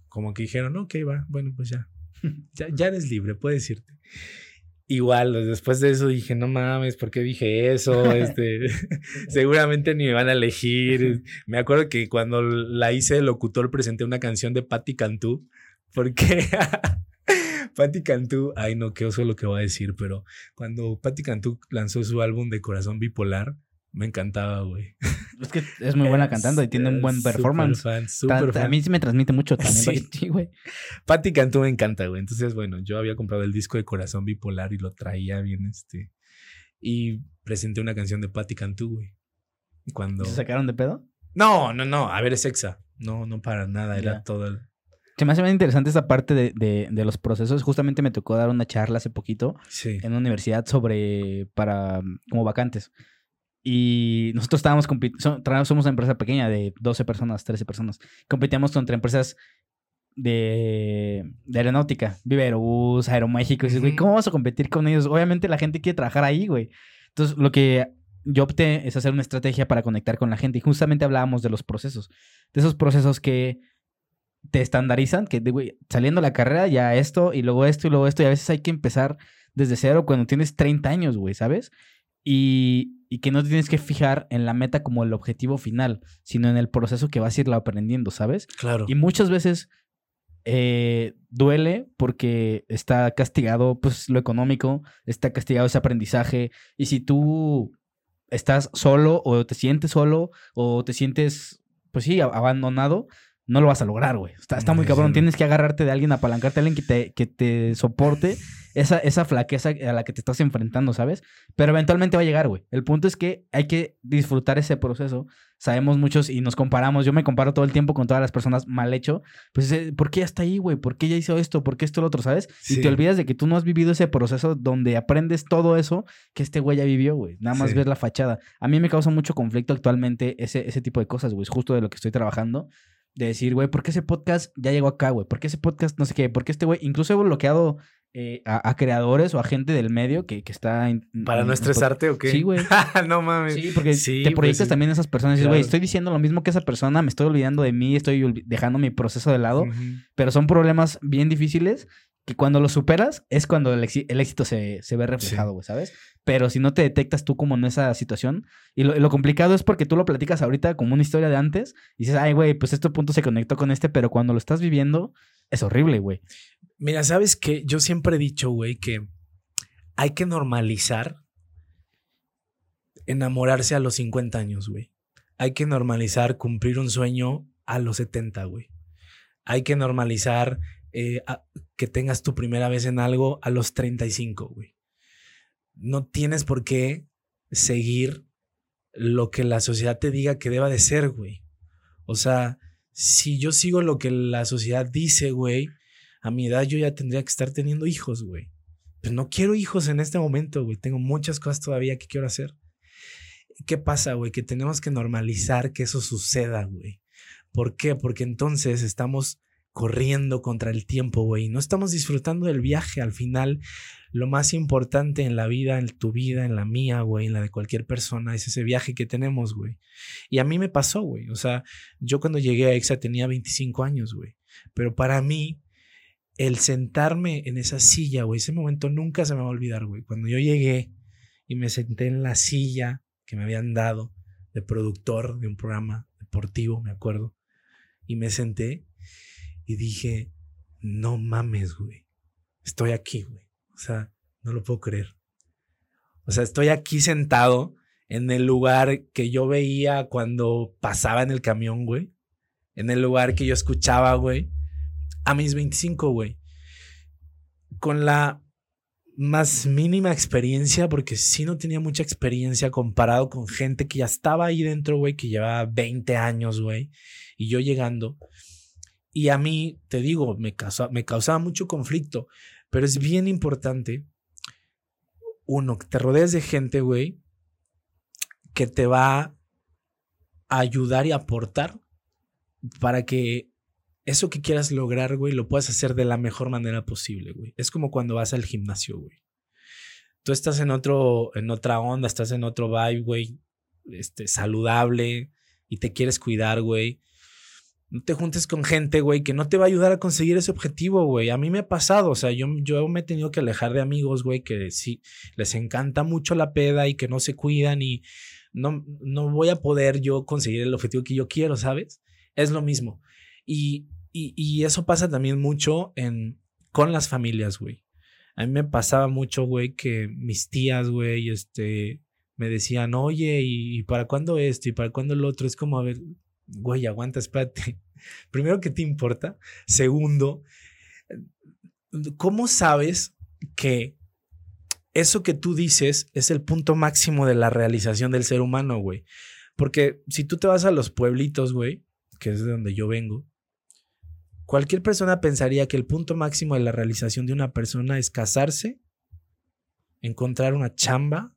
como que dijeron, ok, va, bueno, pues ya. ya, ya eres libre, puedes irte. igual, después de eso dije, no mames, ¿por qué dije eso? Este, seguramente ni me van a elegir. Me acuerdo que cuando la hice de locutor presenté una canción de Patti Cantú, porque Patti Cantú, ay no, qué oso lo que voy a decir, pero cuando Patti Cantú lanzó su álbum de Corazón Bipolar, me encantaba, güey. Es que es muy buena cantando y tiene un buen performance. A mí sí me transmite mucho también. Sí, güey. Patti Cantú me encanta, güey. Entonces, bueno, yo había comprado el disco de Corazón Bipolar y lo traía bien, este. Y presenté una canción de Patti Cantú, güey. Cuando... ¿Se sacaron de pedo? No, no, no. A ver, es exa. No, no para nada. Era todo el... Se me hace muy interesante esta parte de, de, de, los procesos. Justamente me tocó dar una charla hace poquito en una universidad sobre para como vacantes. Y nosotros estábamos somos una empresa pequeña de 12 personas, 13 personas. Competíamos contra empresas de, de aeronáutica, Viva Aerobús, Aeroméxico. Y dices, güey, ¿cómo vamos a competir con ellos? Obviamente la gente quiere trabajar ahí, güey. Entonces, lo que yo opté es hacer una estrategia para conectar con la gente. Y justamente hablábamos de los procesos. De esos procesos que te estandarizan, que güey, saliendo la carrera ya esto y luego esto y luego esto. Y a veces hay que empezar desde cero cuando tienes 30 años, güey, ¿sabes? Y, que no te tienes que fijar en la meta como el objetivo final, sino en el proceso que vas a irlo aprendiendo, ¿sabes? Claro. Y muchas veces eh, duele porque está castigado pues lo económico, está castigado ese aprendizaje. Y si tú estás solo o te sientes solo o te sientes, pues sí, abandonado, no lo vas a lograr, güey. Está, está muy cabrón. Tienes que agarrarte de alguien, apalancarte a alguien que te, que te soporte esa, esa flaqueza a la que te estás enfrentando, ¿sabes? Pero eventualmente va a llegar, güey. El punto es que hay que disfrutar ese proceso. Sabemos muchos y nos comparamos. Yo me comparo todo el tiempo con todas las personas mal hecho. Pues, eh, ¿por qué ya está ahí, güey? ¿Por qué ya hizo esto? ¿Por qué esto lo otro, sabes? Y te olvidas de que tú no has vivido ese proceso donde aprendes todo eso que este güey ya vivió, güey. Nada más ver la fachada. A mí me causa mucho conflicto actualmente ese, ese tipo de cosas, güey. Es justo de lo que estoy trabajando de decir, güey, ¿por qué ese podcast ya llegó acá, güey? ¿Por qué ese podcast no sé qué? ¿Por qué este güey? Incluso he bloqueado eh, a, creadores o a gente del medio que, que está... ¿Para no estresarte o qué? Sí, güey. no mames. Sí, porque te pues proyectas también a esas personas y dices, güey, estoy diciendo lo mismo que esa persona, me estoy olvidando de mí, estoy dejando mi proceso de lado, pero son problemas bien difíciles que cuando lo superas es cuando el, éxito se, ve reflejado, güey, ¿sabes? Pero si no te detectas tú como en esa situación, y lo, complicado es porque tú lo platicas ahorita como una historia de antes, y dices, ay, güey, pues este punto se conectó con este, pero cuando lo estás viviendo, es horrible, güey. Mira, ¿sabes qué? Yo siempre he dicho, güey, que hay que normalizar enamorarse a los 50 años, güey. Hay que normalizar cumplir un sueño a los 70, güey. Hay que normalizar eh, que tengas tu primera vez en algo a los 35, güey. No tienes por qué seguir lo que la sociedad te diga que deba de ser, güey. O sea, si yo sigo lo que la sociedad dice, güey, a mi edad yo ya tendría que estar teniendo hijos, güey. Pero no quiero hijos en este momento, güey. Tengo muchas cosas todavía que quiero hacer. ¿Qué pasa, güey? Que tenemos que normalizar que eso suceda, güey. ¿Por qué? Porque entonces estamos corriendo contra el tiempo, güey. No estamos disfrutando del viaje. Al final, lo más importante en la vida, en tu vida, en la mía, güey, en la de cualquier persona, es ese viaje que tenemos, güey. Y a mí me pasó, güey. O sea, yo cuando llegué a EXA tenía 25 años, güey. Pero para mí, el sentarme en esa silla, güey, ese momento nunca se me va a olvidar, güey. Cuando yo llegué y me senté en la silla que me habían dado de productor de un programa deportivo, me acuerdo, y me senté y dije, no mames, güey. Estoy aquí, güey. O sea, no lo puedo creer. O sea, estoy aquí sentado en el lugar que yo veía cuando pasaba en el camión, güey. En el lugar que yo escuchaba, güey. A mis 25, güey. Con la más mínima experiencia, porque sí no tenía mucha experiencia comparado con gente que ya estaba ahí dentro, güey, que llevaba 20 años, güey. Y yo llegando. Y a mí, te digo, me, me causaba mucho conflicto, pero es bien importante, uno, que te rodees de gente, güey, que te va a ayudar y aportar para que eso que quieras lograr, güey, lo puedas hacer de la mejor manera posible, güey. Es como cuando vas al gimnasio, güey. Tú estás en otro, en otra onda, estás en otro vibe, güey, este, saludable y te quieres cuidar, güey no te juntes con gente, güey, que no te va a ayudar a conseguir ese objetivo, güey. A mí me ha pasado, o sea, yo, yo me he tenido que alejar de amigos, güey, que sí, les encanta mucho la peda y que no se cuidan y no, no voy a poder yo conseguir el objetivo que yo quiero, ¿sabes? Es lo mismo. Y, y, y eso pasa también mucho en, con las familias, güey. A mí me pasaba mucho, güey, que mis tías, güey, este, me decían, oye, ¿y para cuándo esto? ¿Y para cuándo el otro? Es como, a ver, güey, aguanta, espérate. Primero, ¿qué te importa? Segundo, ¿cómo sabes que eso que tú dices es el punto máximo de la realización del ser humano, güey? Porque si tú te vas a los pueblitos, güey, que es de donde yo vengo, cualquier persona pensaría que el punto máximo de la realización de una persona es casarse, encontrar una chamba,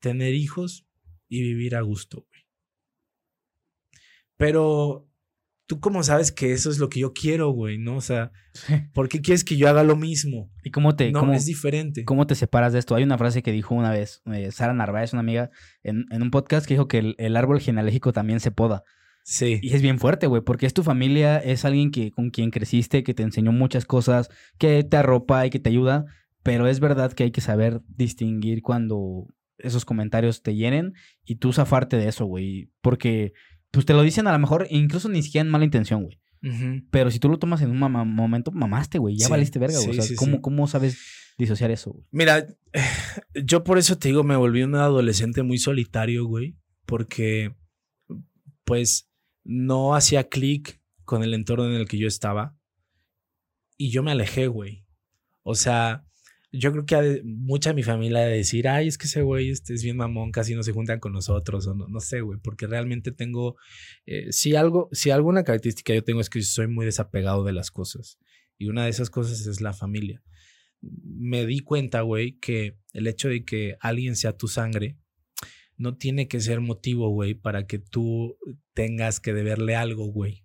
tener hijos y vivir a gusto. Pero tú cómo sabes que eso es lo que yo quiero, güey, ¿no? O sea, ¿por qué quieres que yo haga lo mismo? ¿Y cómo te... No, es diferente. ¿Cómo te separas de esto? Hay una frase que dijo una vez eh, Sara Narváez, una amiga, en, un podcast que dijo que el, árbol genealógico también se poda. Sí. Y es bien fuerte, güey, porque es tu familia, es alguien que, con quien creciste, que te enseñó muchas cosas, que te arropa y que te ayuda, pero es verdad que hay que saber distinguir cuando esos comentarios te llenen y tú zafarte de eso, güey, porque pues te lo dicen a lo mejor incluso ni siquiera en mala intención, güey. Pero si tú lo tomas en un momento, mamaste, güey. Ya valiste verga, güey. o sea, ¿cómo, sabes disociar eso? Güey? Mira, yo por eso te digo, me volví un adolescente muy solitario, güey. Porque, pues, no hacía clic con el entorno en el que yo estaba. Y yo me alejé, güey. O sea, yo creo que mucha mi familia de decir, ay, es que ese güey este es bien mamón, casi no se juntan con nosotros, o no, no sé, güey, porque realmente tengo, eh, si algo, si alguna característica yo tengo es que soy muy desapegado de las cosas, y una de esas cosas es la familia. Me di cuenta, güey, que el hecho de que alguien sea tu sangre no tiene que ser motivo, güey, para que tú tengas que deberle algo, güey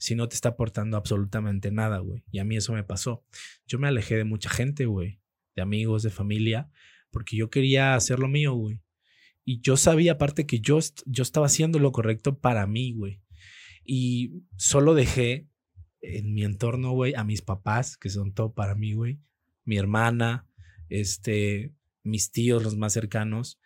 si no te está aportando absolutamente nada, güey. Y a mí eso me pasó. Yo me alejé de mucha gente, güey de amigos, de familia, porque yo quería hacer lo mío, güey. Y yo sabía aparte que yo, yo estaba haciendo lo correcto para mí, güey. Y solo dejé en mi entorno, güey, a mis papás, que son todo para mí, güey. Mi hermana, este, mis tíos, los más cercanos.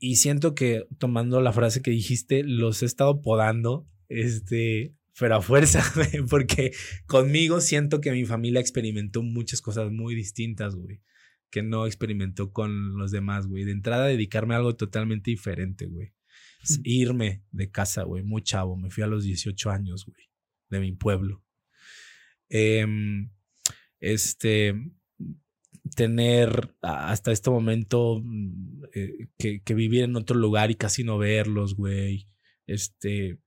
Y siento que tomando la frase que dijiste, los he estado podando, este, pero a fuerza, porque conmigo siento que mi familia experimentó muchas cosas muy distintas, güey que no experimentó con los demás, güey. De entrada, dedicarme a algo totalmente diferente, güey. Irme de casa, güey, muy chavo. Me fui a los 18 años, güey, de mi pueblo. Em, este, tener hasta este momento mm, eh, que, que, vivir en otro lugar y casi no verlos, güey. Este,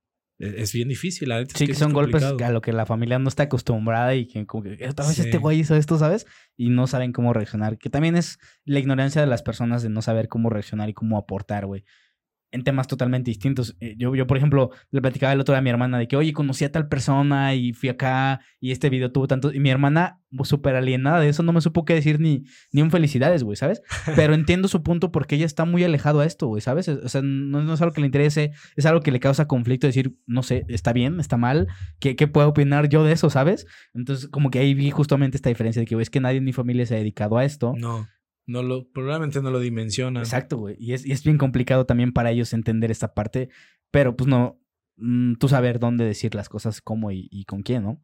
es bien difícil, la Sí, que, son golpes a lo que la familia no está acostumbrada y que como que vez este güey hizo esto, ¿sabes? Y no saben cómo reaccionar. Que también es la ignorancia de las personas de no saber cómo reaccionar y cómo aportar, güey en temas totalmente distintos. Eh, yo, yo, por ejemplo, le platicaba el otro día a mi hermana de que, oye, conocí a tal persona y fui acá y este video tuvo tanto. Y mi hermana, pues, súper alienada de eso, no me supo qué decir ni, ni un felicidades, güey, ¿sabes? Pero entiendo su punto porque ella está muy alejado a esto, güey, ¿sabes? O sea, no, es algo que le interese, es algo que le causa conflicto decir, no sé, está bien, está mal, ¿qué, qué puedo opinar yo de eso, ¿sabes? Entonces, como que ahí vi justamente esta diferencia de que, güey, es que nadie en mi familia se ha dedicado a esto. No. No lo, probablemente no lo dimensionan. Exacto, güey. Y es, y es bien complicado también para ellos entender esta parte, pero pues no, mm, tú saber dónde decir las cosas, cómo y, con quién, ¿no?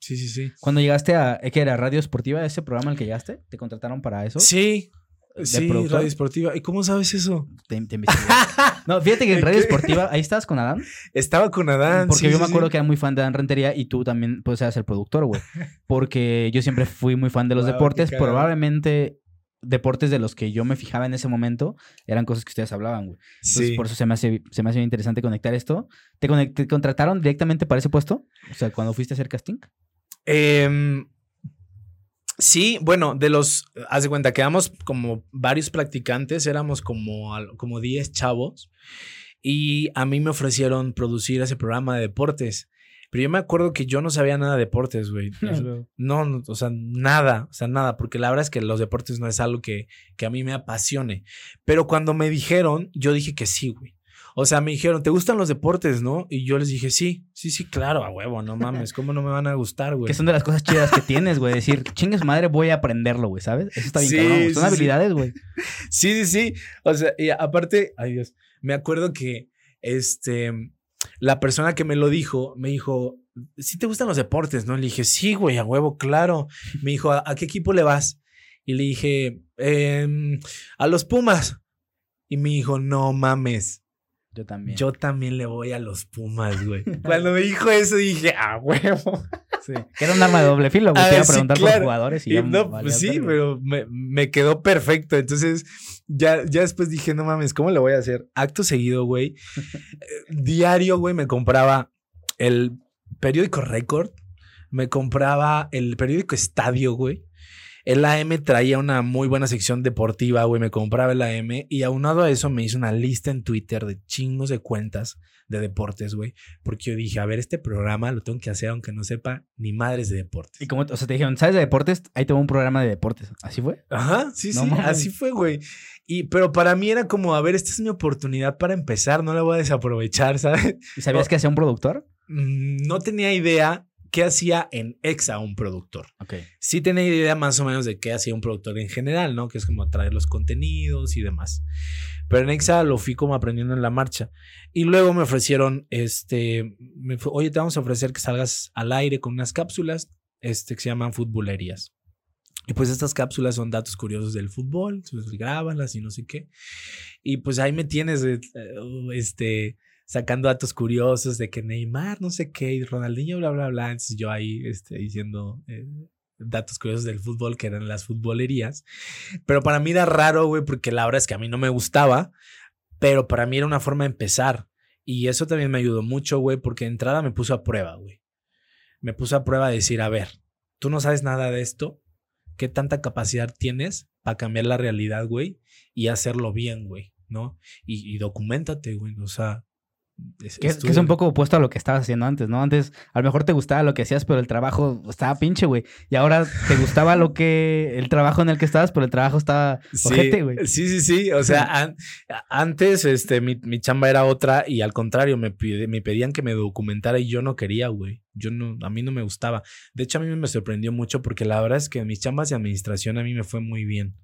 Sí, sí, sí. Cuando llegaste a, ¿qué era? ¿Radio Esportiva? ¿Ese programa al que llegaste? ¿Te contrataron para eso? Sí. sí, Radio Esportiva. ¿Y cómo sabes eso? Te, te no, fíjate que en Radio Esportiva, ahí estabas con Adán. Estaba con Adán. Porque yo me acuerdo que era muy fan de Adán Rentería y tú también, pues, eras el productor, güey. Porque yo siempre fui muy fan de los deportes. Probablemente deportes de los que yo me fijaba en ese momento eran cosas que ustedes hablaban, güey. Entonces, por eso se me hace, se me hace interesante conectar esto. ¿Te, contrataron directamente para ese puesto? O sea, cuando fuiste a hacer casting. Em, sí, bueno, de los, haz de cuenta, quedamos como varios practicantes, éramos como, como 10 chavos y a mí me ofrecieron producir ese programa de deportes. Pero yo me acuerdo que yo no sabía nada de deportes, güey. No, o sea, nada, o sea, nada, porque la verdad es que los deportes no es algo que, que a mí me apasione. Pero cuando me dijeron, yo dije que sí, güey. O sea, me dijeron, ¿te gustan los deportes, no? Y yo les dije, sí, sí, sí, claro, a huevo, no mames, ¿cómo no me van a gustar, güey? Que son de las cosas chidas que tienes, güey. Decir, chingues madre, voy a aprenderlo, güey, ¿sabes? Eso está bien sí, Son habilidades, güey. Sí, sí, sí. O sea, y aparte, ay Dios, me acuerdo que, este, la persona que me lo dijo, me dijo, ¿sí te gustan los deportes, no? Le dije, sí, güey, a huevo, claro. Me dijo, ¿a, qué equipo le vas? Y le dije, em, a los Pumas. Y me dijo, no mames. Yo también. Yo también le voy a los Pumas, güey. Cuando me dijo eso dije, ah, huevo. Sí. Que era un arma de doble filo, güey. Te iba a preguntar por jugadores y, ya no, pues sí, pero me, me, quedó perfecto. Entonces, ya, ya después dije, no mames, ¿cómo le voy a hacer? Acto seguido, güey. Diario, güey, me compraba el periódico Record. Me compraba el periódico Estadio, güey. El AM traía una muy buena sección deportiva, güey. Me compraba el AM y aunado a eso me hice una lista en Twitter de chingos de cuentas de deportes, güey. Porque yo dije, a ver, este programa lo tengo que hacer aunque no sepa ni madres de deportes. Y como, o sea, te dijeron, ¿sabes de deportes? Ahí tengo un programa de deportes. ¿Así fue? Ajá, sí, sí, así fue, güey. Y, pero para mí era como, a ver, esta es mi oportunidad para empezar, no la voy a desaprovechar, ¿sabes? ¿Y sabías que hacía un productor? Mm, no tenía idea, qué hacía en EXA un productor. Okay. Sí tenía idea más o menos de qué hacía un productor en general, ¿no? Que es como traer los contenidos y demás. Pero en EXA lo fui como aprendiendo en la marcha. Y luego me ofrecieron, este, me oye, te vamos a ofrecer que salgas al aire con unas cápsulas, este, que se llaman futbolerías. Y pues estas cápsulas son datos curiosos del fútbol, pues grábanlas y no sé qué. Y pues ahí me tienes, eh, este, sacando datos curiosos de que Neymar, no sé qué, y Ronaldinho, bla, bla, bla. Entonces yo ahí este, diciendo eh, datos curiosos del fútbol que eran las futbolerías. Pero para mí era raro, güey, porque la verdad es que a mí no me gustaba, pero para mí era una forma de empezar. Y eso también me ayudó mucho, güey, porque de entrada me puso a prueba, güey. Me puso a prueba de decir, a ver, tú no sabes nada de esto, ¿qué tanta capacidad tienes para cambiar la realidad, güey? Y hacerlo bien, güey, ¿no? Y, y documentate, güey. O sea, que, es un poco opuesto a lo que estabas haciendo antes, ¿no? Antes a lo mejor te gustaba lo que hacías, pero el trabajo estaba pinche, güey. Y ahora te gustaba lo que, el trabajo en el que estabas, pero el trabajo estaba sí, güey. Sí, sí, sí. O sea, antes este, mi, chamba era otra y al contrario, me, me pedían que me documentara y yo no quería, güey. Yo no, a mí no me gustaba. De hecho, a mí me sorprendió mucho porque la verdad es que mis chambas de administración a mí me fue muy bien.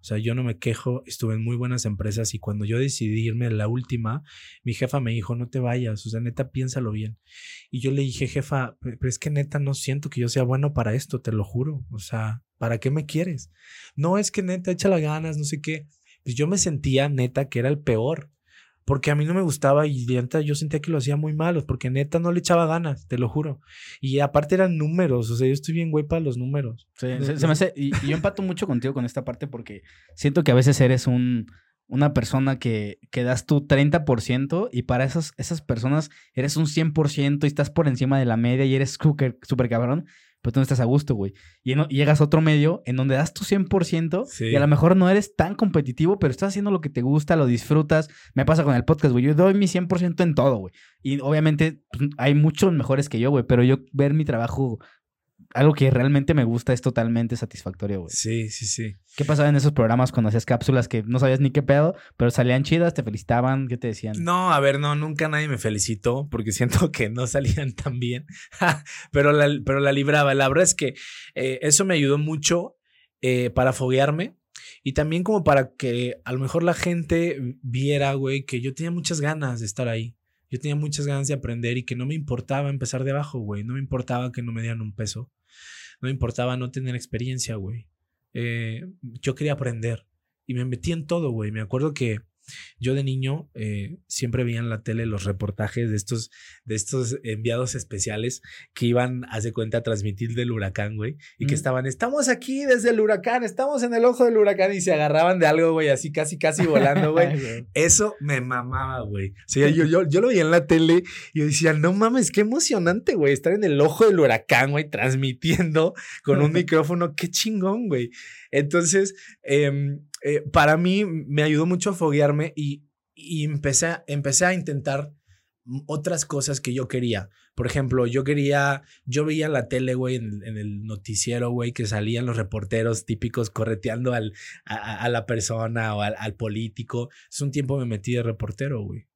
O sea, yo no me quejo, estuve en muy buenas empresas y cuando yo decidí irme a la última, mi jefa me dijo, no te vayas, o sea, neta, piénsalo bien. Y yo le dije, jefa, pero es que neta no siento que yo sea bueno para esto, te lo juro. O sea, ¿para qué me quieres? No, es que neta, echa las ganas, no sé qué. Pues yo me sentía neta que era el peor porque a mí no me gustaba y neta yo sentía que lo hacía muy malo, porque neta no le echaba ganas, te lo juro. Y aparte eran números, o sea, yo estoy bien güey para los números. Sí, se, me hace, y, yo empato mucho contigo con esta parte porque siento que a veces eres un, una persona que, que das tu 30% y para esas, esas personas eres un 100% y estás por encima de la media y eres súper cabrón pero tú no estás a gusto, güey. Y, llegas a otro medio en donde das tu 100% y a lo mejor no eres tan competitivo, pero estás haciendo lo que te gusta, lo disfrutas. Me pasa con el podcast, güey. Yo doy mi 100% en todo, güey. Y obviamente pues, hay muchos mejores que yo, güey, pero yo ver mi trabajo algo que realmente me gusta es totalmente satisfactorio, güey. Sí, sí, sí. ¿Qué pasaba en esos programas cuando hacías cápsulas que no sabías ni qué pedo, pero salían chidas, te felicitaban, qué te decían? No, a ver, no, nunca nadie me felicitó porque siento que no salían tan bien, pero, la, pero la libraba. La verdad es que eh, eso me ayudó mucho eh, para foguearme y también como para que a lo mejor la gente viera, güey, que yo tenía muchas ganas de estar ahí. Yo tenía muchas ganas de aprender y que no me importaba empezar de abajo, güey. No me importaba que no me dieran un peso. No me importaba no tener experiencia, güey. Eh, yo quería aprender y me metí en todo, güey. Me acuerdo que yo de niño eh, siempre veía en la tele los reportajes de estos, de estos enviados especiales que iban, hace cuenta, a transmitir del huracán, güey, y que estaban, estamos aquí desde el huracán, estamos en el ojo del huracán y se agarraban de algo, güey, así casi, casi volando, güey. Eso me mamaba, güey. O sea, yo, yo, yo lo veía en la tele y yo decía, no mames, qué emocionante, güey, estar en el ojo del huracán, güey, transmitiendo con un micrófono, qué chingón, güey. Entonces, eh, eh, para mí me ayudó mucho a foguearme y, y empecé, a, empecé a intentar otras cosas que yo quería. Por ejemplo, yo quería, yo veía la tele, güey, en, el noticiero, güey, que salían los reporteros típicos correteando al, a, la persona o al, político. Es un tiempo me metí de reportero, güey.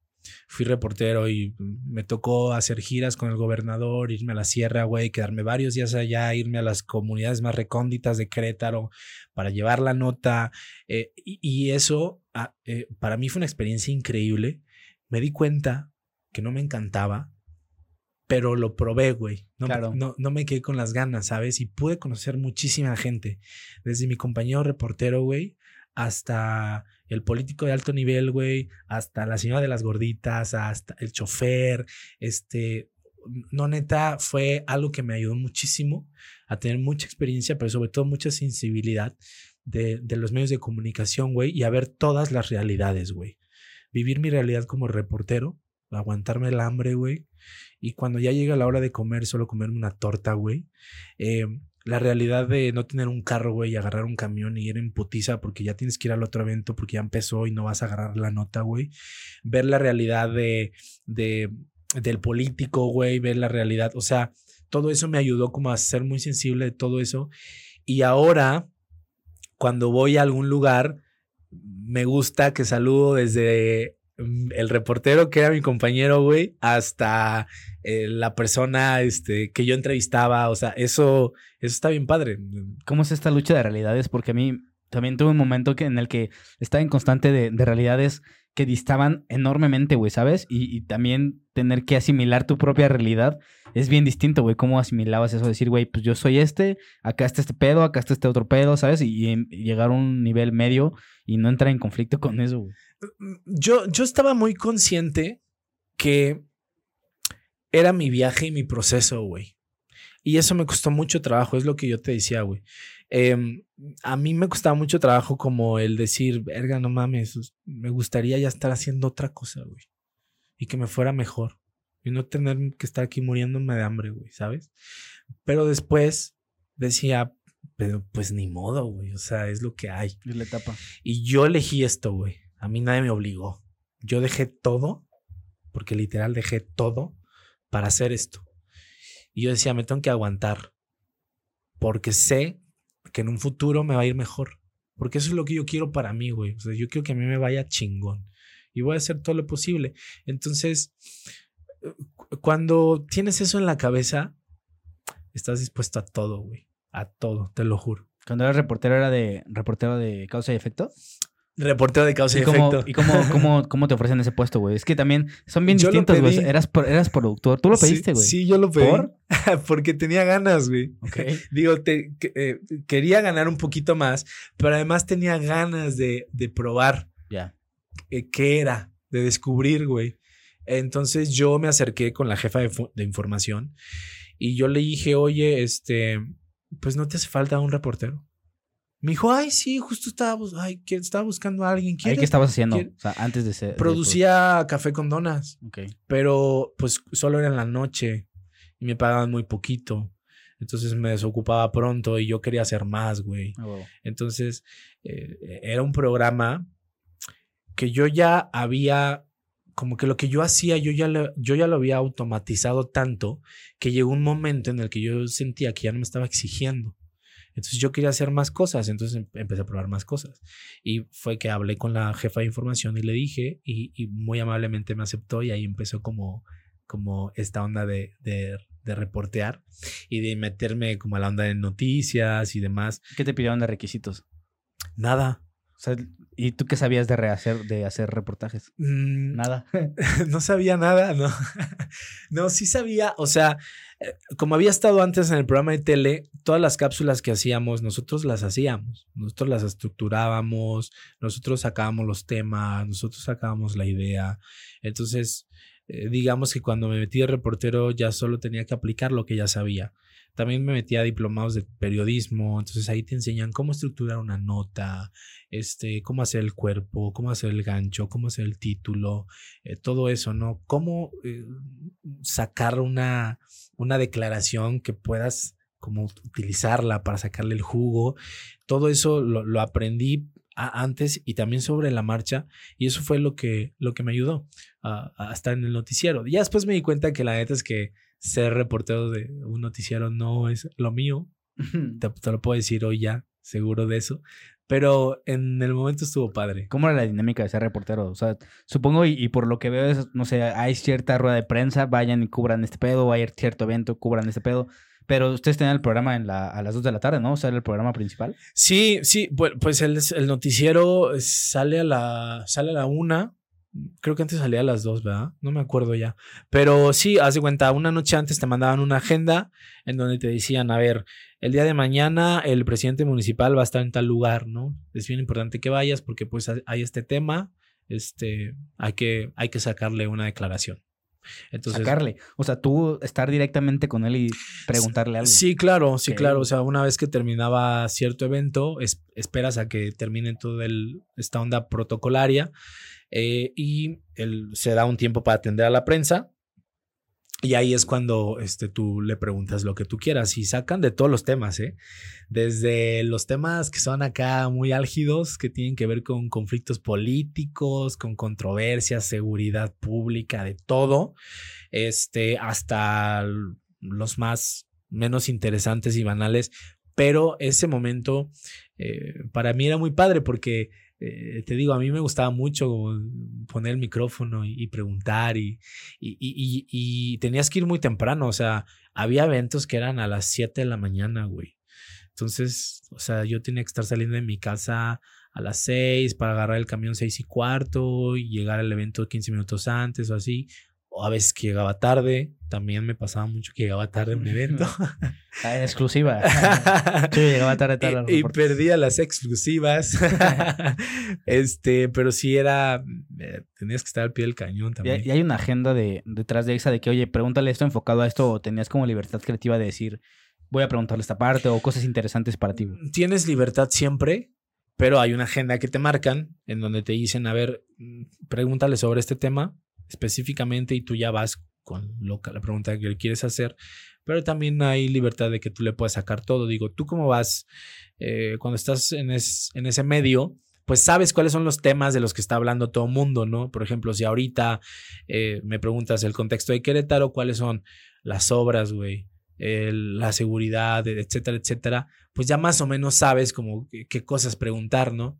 Fui reportero y me tocó hacer giras con el gobernador, irme a la sierra, güey, quedarme varios días allá, irme a las comunidades más recónditas de Querétaro para llevar la nota. Eh, y, eso ah, eh, para mí fue una experiencia increíble. Me di cuenta que no me encantaba, pero lo probé, güey. No, no, no, me quedé con las ganas, ¿sabes? Y pude conocer muchísima gente. Desde mi compañero reportero, güey, hasta el político de alto nivel, güey, hasta la señora de las gorditas, hasta el chofer, este, no neta, fue algo que me ayudó muchísimo a tener mucha experiencia, pero sobre todo mucha sensibilidad de, de los medios de comunicación, güey, y a ver todas las realidades, güey. Vivir mi realidad como reportero, aguantarme el hambre, güey, y cuando ya llega la hora de comer, solo comerme una torta, güey. Eh, la realidad de no tener un carro, güey, y agarrar un camión y ir en putiza porque ya tienes que ir al otro evento porque ya empezó y no vas a agarrar la nota, güey. Ver la realidad de, de del político, güey, ver la realidad. O sea, todo eso me ayudó como a ser muy sensible de todo eso. Y ahora, cuando voy a algún lugar, me gusta que saludo desde el reportero que era mi compañero, güey, hasta eh, la persona este, que yo entrevistaba, o sea, eso, eso está bien padre. ¿Cómo es esta lucha de realidades? Porque a mí también tuve un momento que, en el que estaba en constante de, realidades que distaban enormemente, güey, ¿sabes? Y, también tener que asimilar tu propia realidad es bien distinto, güey. ¿Cómo asimilabas eso? Decir, güey, pues yo soy este, acá está este pedo, acá está este otro pedo, ¿sabes? Y, y llegar a un nivel medio y no entrar en conflicto con eso, güey. Yo, yo estaba muy consciente que era mi viaje y mi proceso, güey. Y eso me costó mucho trabajo, es lo que yo te decía, güey. Em, a mí me costaba mucho trabajo como el decir, verga, no mames, me gustaría ya estar haciendo otra cosa, güey. Y que me fuera mejor. Y no tener que estar aquí muriéndome de hambre, güey, ¿sabes? Pero después decía, pero pues ni modo, güey. O sea, es lo que hay. Es la etapa. Y yo elegí esto, güey. A mí nadie me obligó. Yo dejé todo, porque literal dejé todo para hacer esto. Y yo decía, me tengo que aguantar, porque sé que en un futuro me va a ir mejor. Porque eso es lo que yo quiero para mí, güey. O sea, yo quiero que a mí me vaya chingón. Y voy a hacer todo lo posible. Entonces, cuando tienes eso en la cabeza, estás dispuesto a todo, güey. A todo, te lo juro. Cuando eras reportero, ¿era de reportero de causa y efecto? Reportero de causa y, efecto. ¿Y cómo, cómo, cómo, te ofrecen ese puesto, güey? Es que también son bien distintos, güey. Eras, eras productor. Tú lo pediste, güey. Sí, yo lo pedí. ¿Por? Porque tenía ganas, güey. Okay. Digo, te, eh, quería ganar un poquito más, pero además tenía ganas de, de probar. Ya. Eh, ¿Qué era? De descubrir, güey. Entonces yo me acerqué con la jefa de, de información y yo le dije, oye, este, pues no te hace falta un reportero. Me dijo, ay, sí, justo estaba, ay, estaba buscando a alguien. ¿Qué estabas haciendo? O sea, antes de ser. Producía café con donas. Pero pues solo era en la noche y me pagaban muy poquito. Entonces me desocupaba pronto y yo quería hacer más, güey. Ah, Entonces eh, era un programa que yo ya había, como que lo que yo hacía, yo ya, lo, yo ya lo había automatizado tanto que llegó un momento en el que yo sentía que ya no me estaba exigiendo. Entonces yo quería hacer más cosas, entonces em, empecé a probar más cosas. Y fue que hablé con la jefa de información y le dije, y, muy amablemente me aceptó y ahí empezó como, como esta onda de, de, de, reportear y de meterme como a la onda de noticias y demás. ¿Qué te pidieron de requisitos? Nada. O sea, ¿y tú qué sabías de rehacer, de hacer reportajes? Mm, nada. no sabía nada, no. no, sí sabía, o sea, eh, como había estado antes en el programa de tele, todas las cápsulas que hacíamos, nosotros las hacíamos, nosotros las estructurábamos, nosotros sacábamos los temas, nosotros sacábamos la idea. Entonces, eh, digamos que cuando me metí de reportero ya solo tenía que aplicar lo que ya sabía. También me metí a diplomados de periodismo, entonces ahí te enseñan cómo estructurar una nota, este, cómo hacer el cuerpo, cómo hacer el gancho, cómo hacer el título, eh, todo eso, ¿no? Cómo eh, sacar una, una declaración que puedas como utilizarla para sacarle el jugo. Todo eso lo, aprendí antes y también sobre la marcha y eso fue lo que, lo que me ayudó a estar en el noticiero. Ya después me di cuenta que la neta es que ser reportero de un noticiero no es lo mío. te, lo puedo decir hoy ya, seguro de eso. Pero en el momento estuvo padre. ¿Cómo era la dinámica de ser reportero? O sea, supongo, y, por lo que veo es, no sé, hay cierta rueda de prensa, vayan y cubran este pedo, hay cierto evento, cubran este pedo. Pero ustedes tenían el programa en la, a las 2 de la tarde, ¿no? O sea, era el programa principal. Sí, sí, pues el, el noticiero sale a la, sale a la una Creo que antes salía a las dos, ¿verdad? No me acuerdo ya. Pero sí, haz de cuenta, una noche antes te mandaban una agenda en donde te decían, a ver, el día de mañana el presidente municipal va a estar en tal lugar, ¿no? Es bien importante que vayas porque pues hay este tema, este, hay que, hay que sacarle una declaración. Entonces, sacarle. O sea, tú estar directamente con él y preguntarle algo. Sí, claro, sí, claro. O sea, una vez que terminaba cierto evento, esperas a que termine toda esta onda protocolaria eh, y él se da un tiempo para atender a la prensa. Y ahí es cuando este, tú le preguntas lo que tú quieras y sacan de todos los temas, ¿eh? Desde los temas que son acá muy álgidos, que tienen que ver con conflictos políticos, con controversias, seguridad pública, de todo, este, hasta los más menos interesantes y banales. Pero ese momento eh, para mí era muy padre porque eh, te digo, a mí me gustaba mucho poner el micrófono y, preguntar y, y, tenías que ir muy temprano, o sea, había eventos que eran a las 7 de la mañana, güey. Entonces, o sea, yo tenía que estar saliendo de mi casa a las 6 para agarrar el camión 6 y cuarto y llegar al evento 15 minutos antes o así o a veces que llegaba tarde. También me pasaba mucho que llegaba tarde en un evento. Ah, exclusiva. Yo llegaba tarde, tarde y, y, perdía las exclusivas. este, pero sí era. Eh, tenías que estar al pie del cañón también. Y, hay una agenda de, detrás de esa de que, oye, pregúntale esto enfocado a esto, o tenías como libertad creativa de decir, voy a preguntarle esta parte, o cosas interesantes para ti. Tienes libertad siempre, pero hay una agenda que te marcan en donde te dicen, a ver, mm, pregúntale sobre este tema específicamente y tú ya vas con la pregunta que le quieres hacer, pero también hay libertad de que tú le puedas sacar todo. Digo, tú cómo vas eh, cuando estás en, en ese medio, pues sabes cuáles son los temas de los que está hablando todo el mundo, ¿no? Por ejemplo, si ahorita eh, me preguntas el contexto de Querétaro, cuáles son las obras, güey, la seguridad, etcétera, etcétera, pues ya más o menos sabes como qué cosas preguntar, ¿no?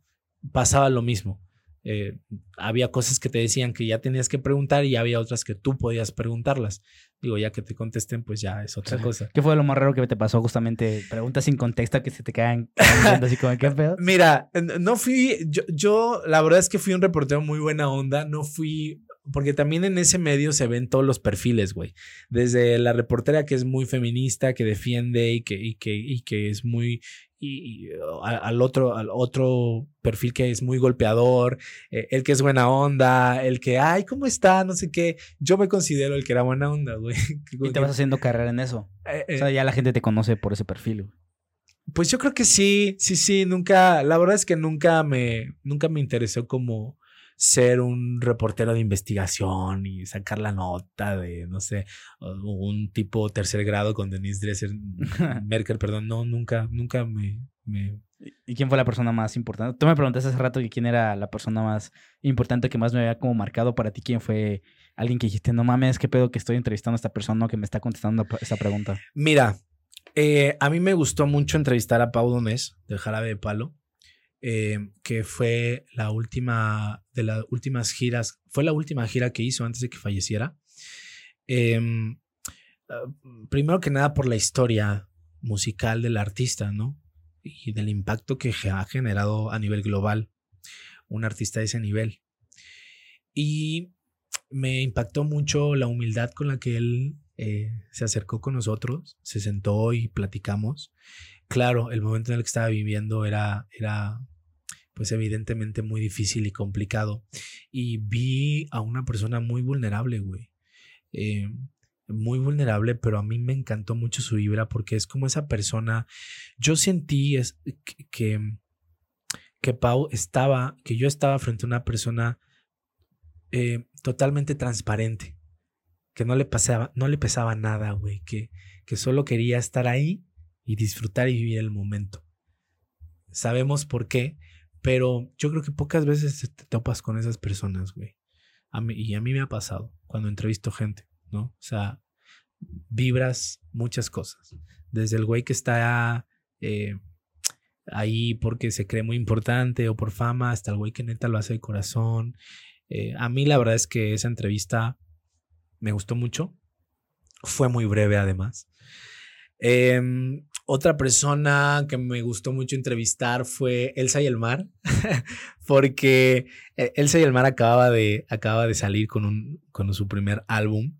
Pasaba lo mismo. Eh, había cosas que te decían que ya tenías que preguntar y había otras que tú podías preguntarlas. Digo, ya que te contesten, pues ya es otra cosa. ¿Qué fue lo más raro que te pasó justamente? Preguntas sin contexto que se te caen así como, ¿qué pedo? Mira, no fui, yo, yo la verdad es que fui un reportero muy buena onda, no fui porque también en ese medio se ven todos los perfiles, güey. Desde la reportera que es muy feminista, que defiende y que, y que, y que es muy. Y, al, otro, al otro perfil que es muy golpeador, eh, el que es buena onda, el que, ay, ¿cómo está? No sé qué. Yo me considero el que era buena onda, güey. Y te vas haciendo carrera en eso. Eh, o sea, eh. ya la gente te conoce por ese perfil, güey. Pues yo creo que sí, sí, sí, nunca, la verdad es que nunca me, nunca me interesó como ser un reportero de investigación y sacar la nota de, no sé, un tipo tercer grado con Denise Dresser, Merkel, perdón, no, nunca, nunca me, me... ¿Y quién fue la persona más importante? Tú me preguntaste hace rato que quién era la persona más importante que más me había como marcado para ti. ¿Quién fue alguien que dijiste, no mames, qué pedo que estoy entrevistando a esta persona que me está contestando esa pregunta? Mira, eh, a mí me gustó mucho entrevistar a Pau Donés, del Jarabe de Palo. Eh, que fue la última de las últimas giras, fue la última gira que hizo antes de que falleciera. Em, ah, primero que nada por la historia musical del artista, ¿no? Y del impacto que ha generado a nivel global un artista de ese nivel. Y me impactó mucho la humildad con la que él eh, se acercó con nosotros, se sentó y platicamos. Claro, el momento en el que estaba viviendo era, era pues evidentemente muy difícil y complicado. Y vi a una persona muy vulnerable, güey. Eh, muy vulnerable, pero a mí me encantó mucho su vibra porque es como esa persona. Yo sentí es, que, que, Pau estaba, que yo estaba frente a una persona eh, totalmente transparente, que no le pasaba, no le pesaba nada, güey, que, que solo quería estar ahí y disfrutar y vivir el momento. Sabemos por qué, pero yo creo que pocas veces te topas con esas personas, güey. Y a mí me ha pasado cuando entrevisto gente, ¿no? O sea, vibras muchas cosas. Desde el güey que está eh, ahí porque se cree muy importante o por fama, hasta el güey que neta lo hace de corazón. Eh, a mí la verdad es que esa entrevista me gustó mucho. Fue muy breve además. Em, otra persona que me gustó mucho entrevistar fue Elsa y el Mar, porque eh, Elsa y el Mar acababa de, acaba de salir con, un, con su primer álbum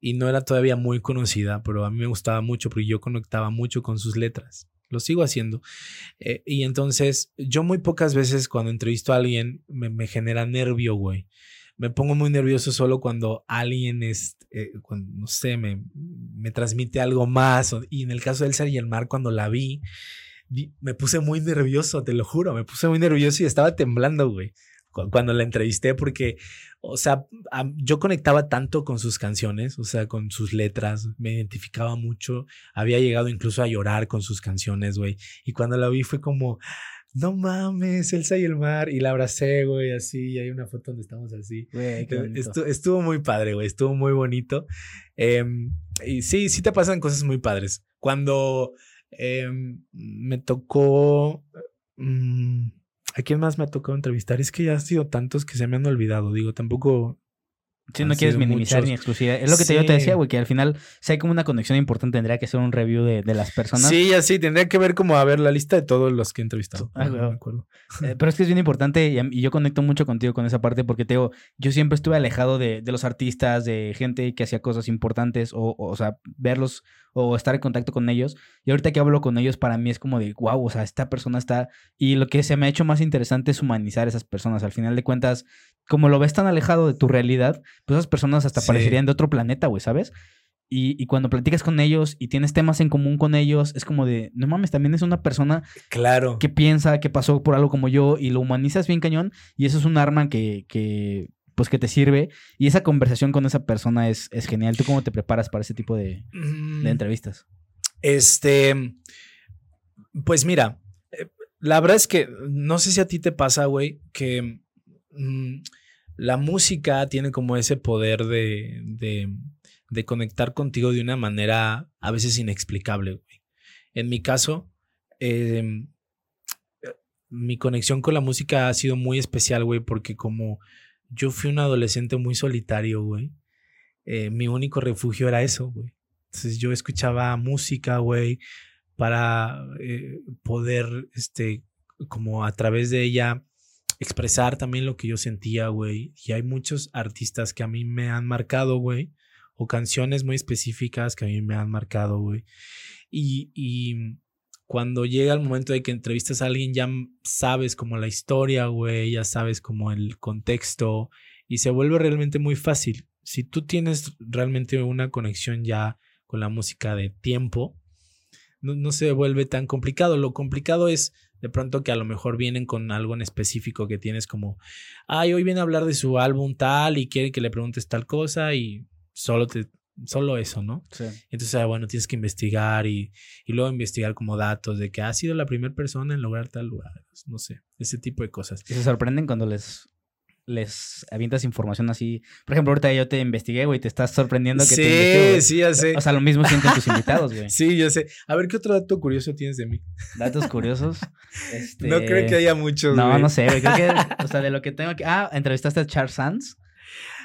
y no era todavía muy conocida, pero a mí me gustaba mucho porque yo conectaba mucho con sus letras. Lo sigo haciendo. Eh, y entonces, yo muy pocas veces cuando entrevisto a alguien me, me genera nervio, güey me pongo muy nervioso solo cuando alguien es, eh, no sé, me, me, transmite algo más. y en el caso de Elsa y el mar, cuando la vi, me puse muy nervioso, te lo juro, me puse muy nervioso y estaba temblando, güey, cuando la entrevisté porque, o sea, yo conectaba tanto con sus canciones, o sea, con sus letras, me identificaba mucho, había llegado incluso a llorar con sus canciones, güey. Y cuando la vi fue como no mames, Elsa y el mar. Y la abracé, güey, así. Y hay una foto donde estamos así. Güey, qué estuvo, muy padre, güey. Estuvo muy bonito. Em, y sí, sí te pasan cosas muy padres. Cuando em, me tocó. Mm, ¿A quién más me ha tocado entrevistar? Es que ya han sido tantos que se me han olvidado. Digo, tampoco si no quieres minimizar ni exclusividad. Es lo que yo te decía, güey, que al final, si hay como una conexión importante, tendría que ser un review de, de las personas. Sí, así, tendría que ver como a ver la lista de todos los que he entrevistado. Ah, me acuerdo. Eh, pero es que es bien importante y, yo conecto mucho contigo con esa parte porque te digo, yo siempre estuve alejado de, de los artistas, de gente que hacía cosas importantes o, o, o sea, verlos o estar en contacto con ellos. Y ahorita que hablo con ellos, para mí es como de, wow, o sea, esta persona está... Y lo que se me ha hecho más interesante es humanizar a esas personas. Al final de cuentas, como lo ves tan alejado de tu realidad, pues esas personas hasta parecerían de otro planeta, güey, ¿sabes? Y, y, cuando platicas con ellos y tienes temas en común con ellos, es como de, no mames, también es una persona claro. que piensa, que pasó por algo como yo y lo humanizas bien cañón. Y eso es un arma que, que pues que te sirve. Y esa conversación con esa persona es, es genial. ¿Tú cómo te preparas para ese tipo de, de mm. entrevistas? Este, pues mira, eh, la verdad es que no sé si a ti te pasa, güey, que Mm, la música tiene como ese poder de, de, conectar contigo de una manera a veces inexplicable, En mi caso, em, mi conexión con la música ha sido muy especial, güey, porque como yo fui un adolescente muy solitario, güey, eh, mi único refugio era eso, güey. Entonces yo escuchaba música, güey, para eh, poder, este, como a través de ella expresar también lo que yo sentía, güey. Y hay muchos artistas que a mí me han marcado, güey. O canciones muy específicas que a mí me han marcado, güey. Y, y cuando llega el momento de que entrevistas a alguien, ya sabes como la historia, güey, ya sabes como el contexto y se vuelve realmente muy fácil. Si tú tienes realmente una conexión ya con la música de tiempo, no, no se vuelve tan complicado. Lo complicado es de pronto que a lo mejor vienen con algo en específico que tienes como, ay, hoy viene a hablar de su álbum tal y quiere que le preguntes tal cosa y solo te, solo eso, ¿no? Sí. Entonces, ah, bueno, tienes que investigar y, y, luego investigar como datos de que ha sido la primera persona en lograr tal lugar, no sé, ese tipo de cosas. Y se sorprenden cuando les les avientas información así. Por ejemplo, ahorita yo te investigué, güey, te estás sorprendiendo que sí, te Sí, ya sé. O sea, lo mismo sienten tus invitados, güey. Sí, yo sé. A ver, ¿qué otro dato curioso tienes de mí? Datos curiosos. Este... No creo que haya muchos, No, no sé, güey. Creo que, o sea, de lo que tengo aquí. Ah, entrevistaste a Charles Sands.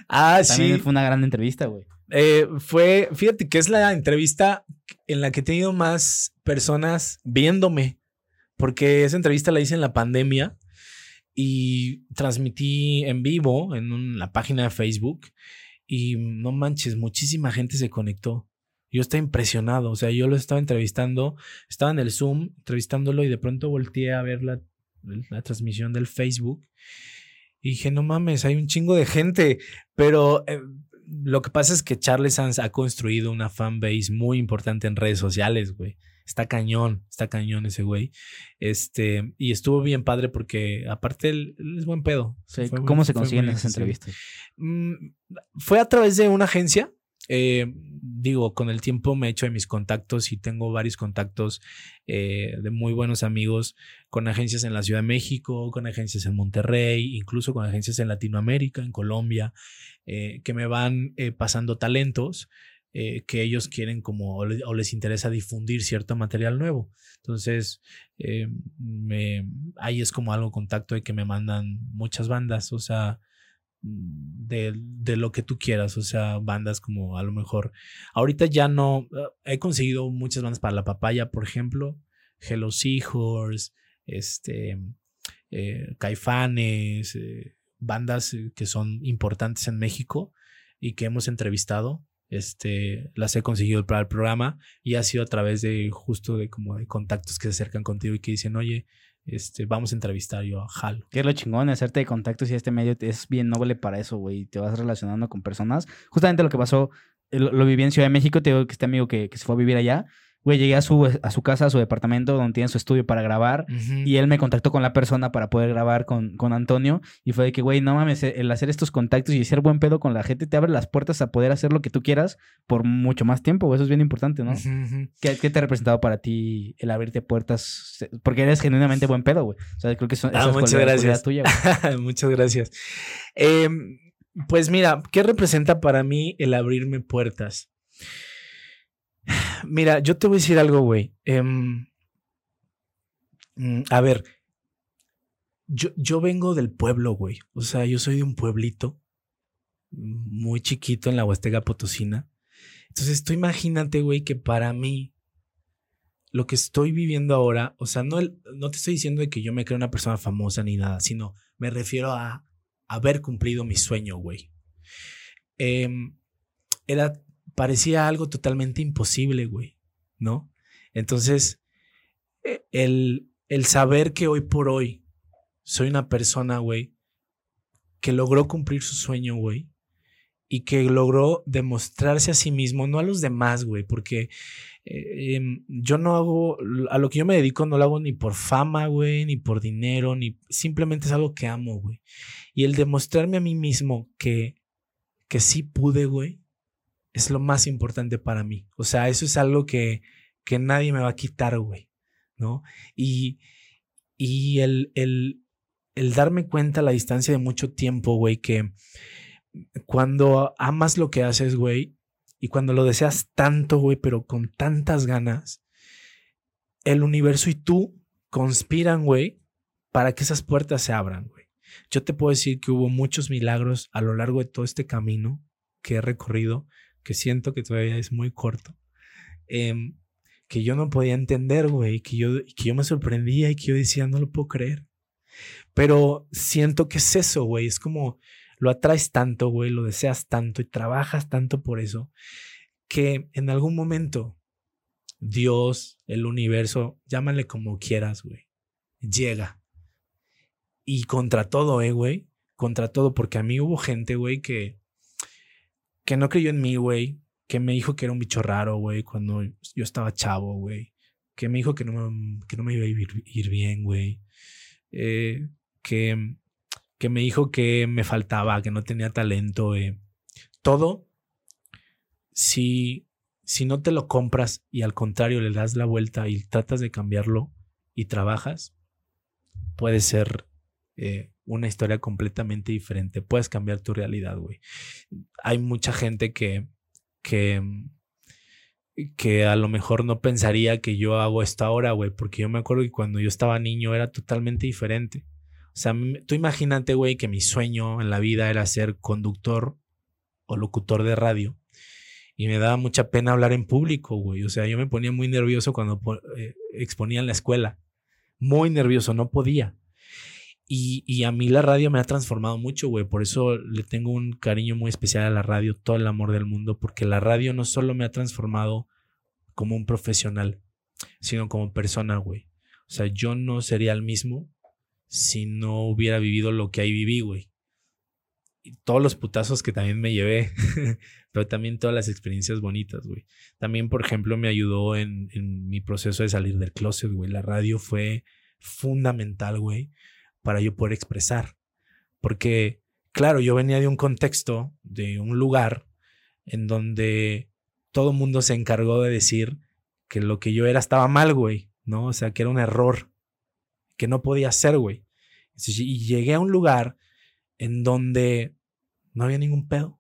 Ah, También sí. Fue una gran entrevista, güey. Eh, fue, fíjate que es la entrevista en la que he tenido más personas viéndome. Porque esa entrevista la hice en la pandemia y transmití en vivo en la página de Facebook y no manches, muchísima gente se conectó. Yo estaba impresionado, o sea, yo lo estaba entrevistando, estaba en el Zoom entrevistándolo y de pronto volteé a ver la, la transmisión del Facebook y dije, no mames, hay un chingo de gente, pero eh, lo que pasa es que Charles Sanz ha construido una fanbase muy importante en redes sociales, güey. Está cañón, está cañón ese güey. Este, y estuvo bien padre porque aparte él, es buen pedo. ¿Cómo se consiguen esas entrevistas? Mm, fue a través de una agencia. Eh, digo, con el tiempo me he hecho de mis contactos y tengo varios contactos eh, de muy buenos amigos con agencias en la Ciudad de México, con agencias en Monterrey, incluso con agencias en Latinoamérica, en Colombia, eh, que me van pasando talentos eh, que ellos quieren como o, les interesa difundir cierto material nuevo. Entonces, eh, me, ahí es como algo contacto de que me mandan muchas bandas, o sea, de, de, lo que tú quieras, o sea, bandas como a lo mejor, ahorita ya no, ah, he conseguido muchas bandas para la papaya, por ejemplo, Hello Seahorse, este, eh, Caifanes, bandas que son importantes en México y que hemos entrevistado este, las he conseguido para el programa y ha sido a través de justo de como de contactos que se acercan contigo y que dicen, oye, este, vamos a entrevistar yo a Jalo. Que es lo chingón, hacerte contactos y este medio es bien noble para eso, güey. Te vas relacionando con personas. Justamente lo que pasó, lo, viví en Ciudad de México, te digo que este amigo que se fue a vivir allá, Güey, llegué a su, a su casa, a su departamento, donde tiene su estudio para grabar. Y él me contactó con la persona para poder grabar con, con Antonio. Y fue de que, güey, no mames, el hacer estos contactos y ser buen pedo con la gente te abre las puertas a poder hacer lo que tú quieras por mucho más tiempo. Eso es bien importante, ¿no? ¿Qué, te ha representado para ti el abrirte puertas? Porque eres genuinamente buen pedo, güey. O sea, creo que eso, ah, muchas gracias. tuya, muchas gracias. Pues mira, ¿qué representa para mí el abrirme puertas? Mira, yo te voy a decir algo, güey. Em, mm, a ver, yo, yo vengo del pueblo, güey. O sea, yo soy de un pueblito muy chiquito en la Huasteca Potosina. Entonces, tú imagínate, güey, que para mí lo que estoy viviendo ahora, o sea, no, no te estoy diciendo de que yo me creo una persona famosa ni nada, sino me refiero a haber cumplido mi sueño, güey. Em, era parecía algo totalmente imposible, güey, ¿no? Entonces, e, el, el saber que hoy por hoy soy una persona, güey, que logró cumplir su sueño, güey, y que logró demostrarse a sí mismo, no a los demás, güey, porque eh, em, yo no hago, a lo que yo me dedico no lo hago ni por fama, güey, ni por dinero, ni simplemente es algo que amo, güey. Y el demostrarme a mí mismo que, que sí pude, güey, es lo más importante para mí. O sea, eso es algo que, que nadie me va a quitar, güey, ¿no? Y, y el, el, el darme cuenta a la distancia de mucho tiempo, güey, que cuando amas lo que haces, güey, y cuando lo deseas tanto, güey, pero con tantas ganas, el universo y tú conspiran, güey, para que esas puertas se abran, güey. Yo te puedo decir que hubo muchos milagros a lo largo de todo este camino que he recorrido que siento que todavía es muy corto, em, que yo no podía entender, güey, que yo, que yo me sorprendía y que yo decía, no lo puedo creer. Pero siento que es eso, güey, es como lo atraes tanto, güey, lo deseas tanto y trabajas tanto por eso, que en algún momento Dios, el universo, llámale como quieras, güey, llega. Y contra todo, eh, güey, contra todo, porque a mí hubo gente, güey, que que no creyó en mí, güey, que me dijo que era un bicho raro, güey, cuando yo estaba chavo, güey, que me dijo que no, que no me iba a ir, bien, güey, eh, que, que me dijo que me faltaba, que no tenía talento, eh. todo, si, si no te lo compras y al contrario le das la vuelta y tratas de cambiarlo y trabajas, puede ser eh, una historia completamente diferente. Puedes cambiar tu realidad, güey. Hay mucha gente que, que, que a lo mejor no pensaría que yo hago esto ahora, güey, porque yo me acuerdo que cuando yo estaba niño era totalmente diferente. O sea, tú imagínate, güey, que mi sueño en la vida era ser conductor o locutor de radio. Y me daba mucha pena hablar en público, güey. O sea, yo me ponía muy nervioso cuando eh, exponía en la escuela. Muy nervioso, no podía. Y, a mí la radio me ha transformado mucho, güey. Por eso le tengo un cariño muy especial a la radio, todo el amor del mundo, porque la radio no solo me ha transformado como un profesional, sino como persona, güey. O sea, yo no sería el mismo si no hubiera vivido lo que ahí viví, güey. Y todos los putazos que también me llevé, pero también todas las experiencias bonitas, güey. También, por ejemplo, me ayudó en, en mi proceso de salir del closet, güey. La radio fue fundamental, güey para yo poder expresar. Porque, claro, yo venía de un contexto, de un lugar en donde todo el mundo se encargó de decir que lo que yo era estaba mal, güey, ¿no? O sea, que era un error, que no podía ser, güey. Y llegué a un lugar en donde no había ningún pedo.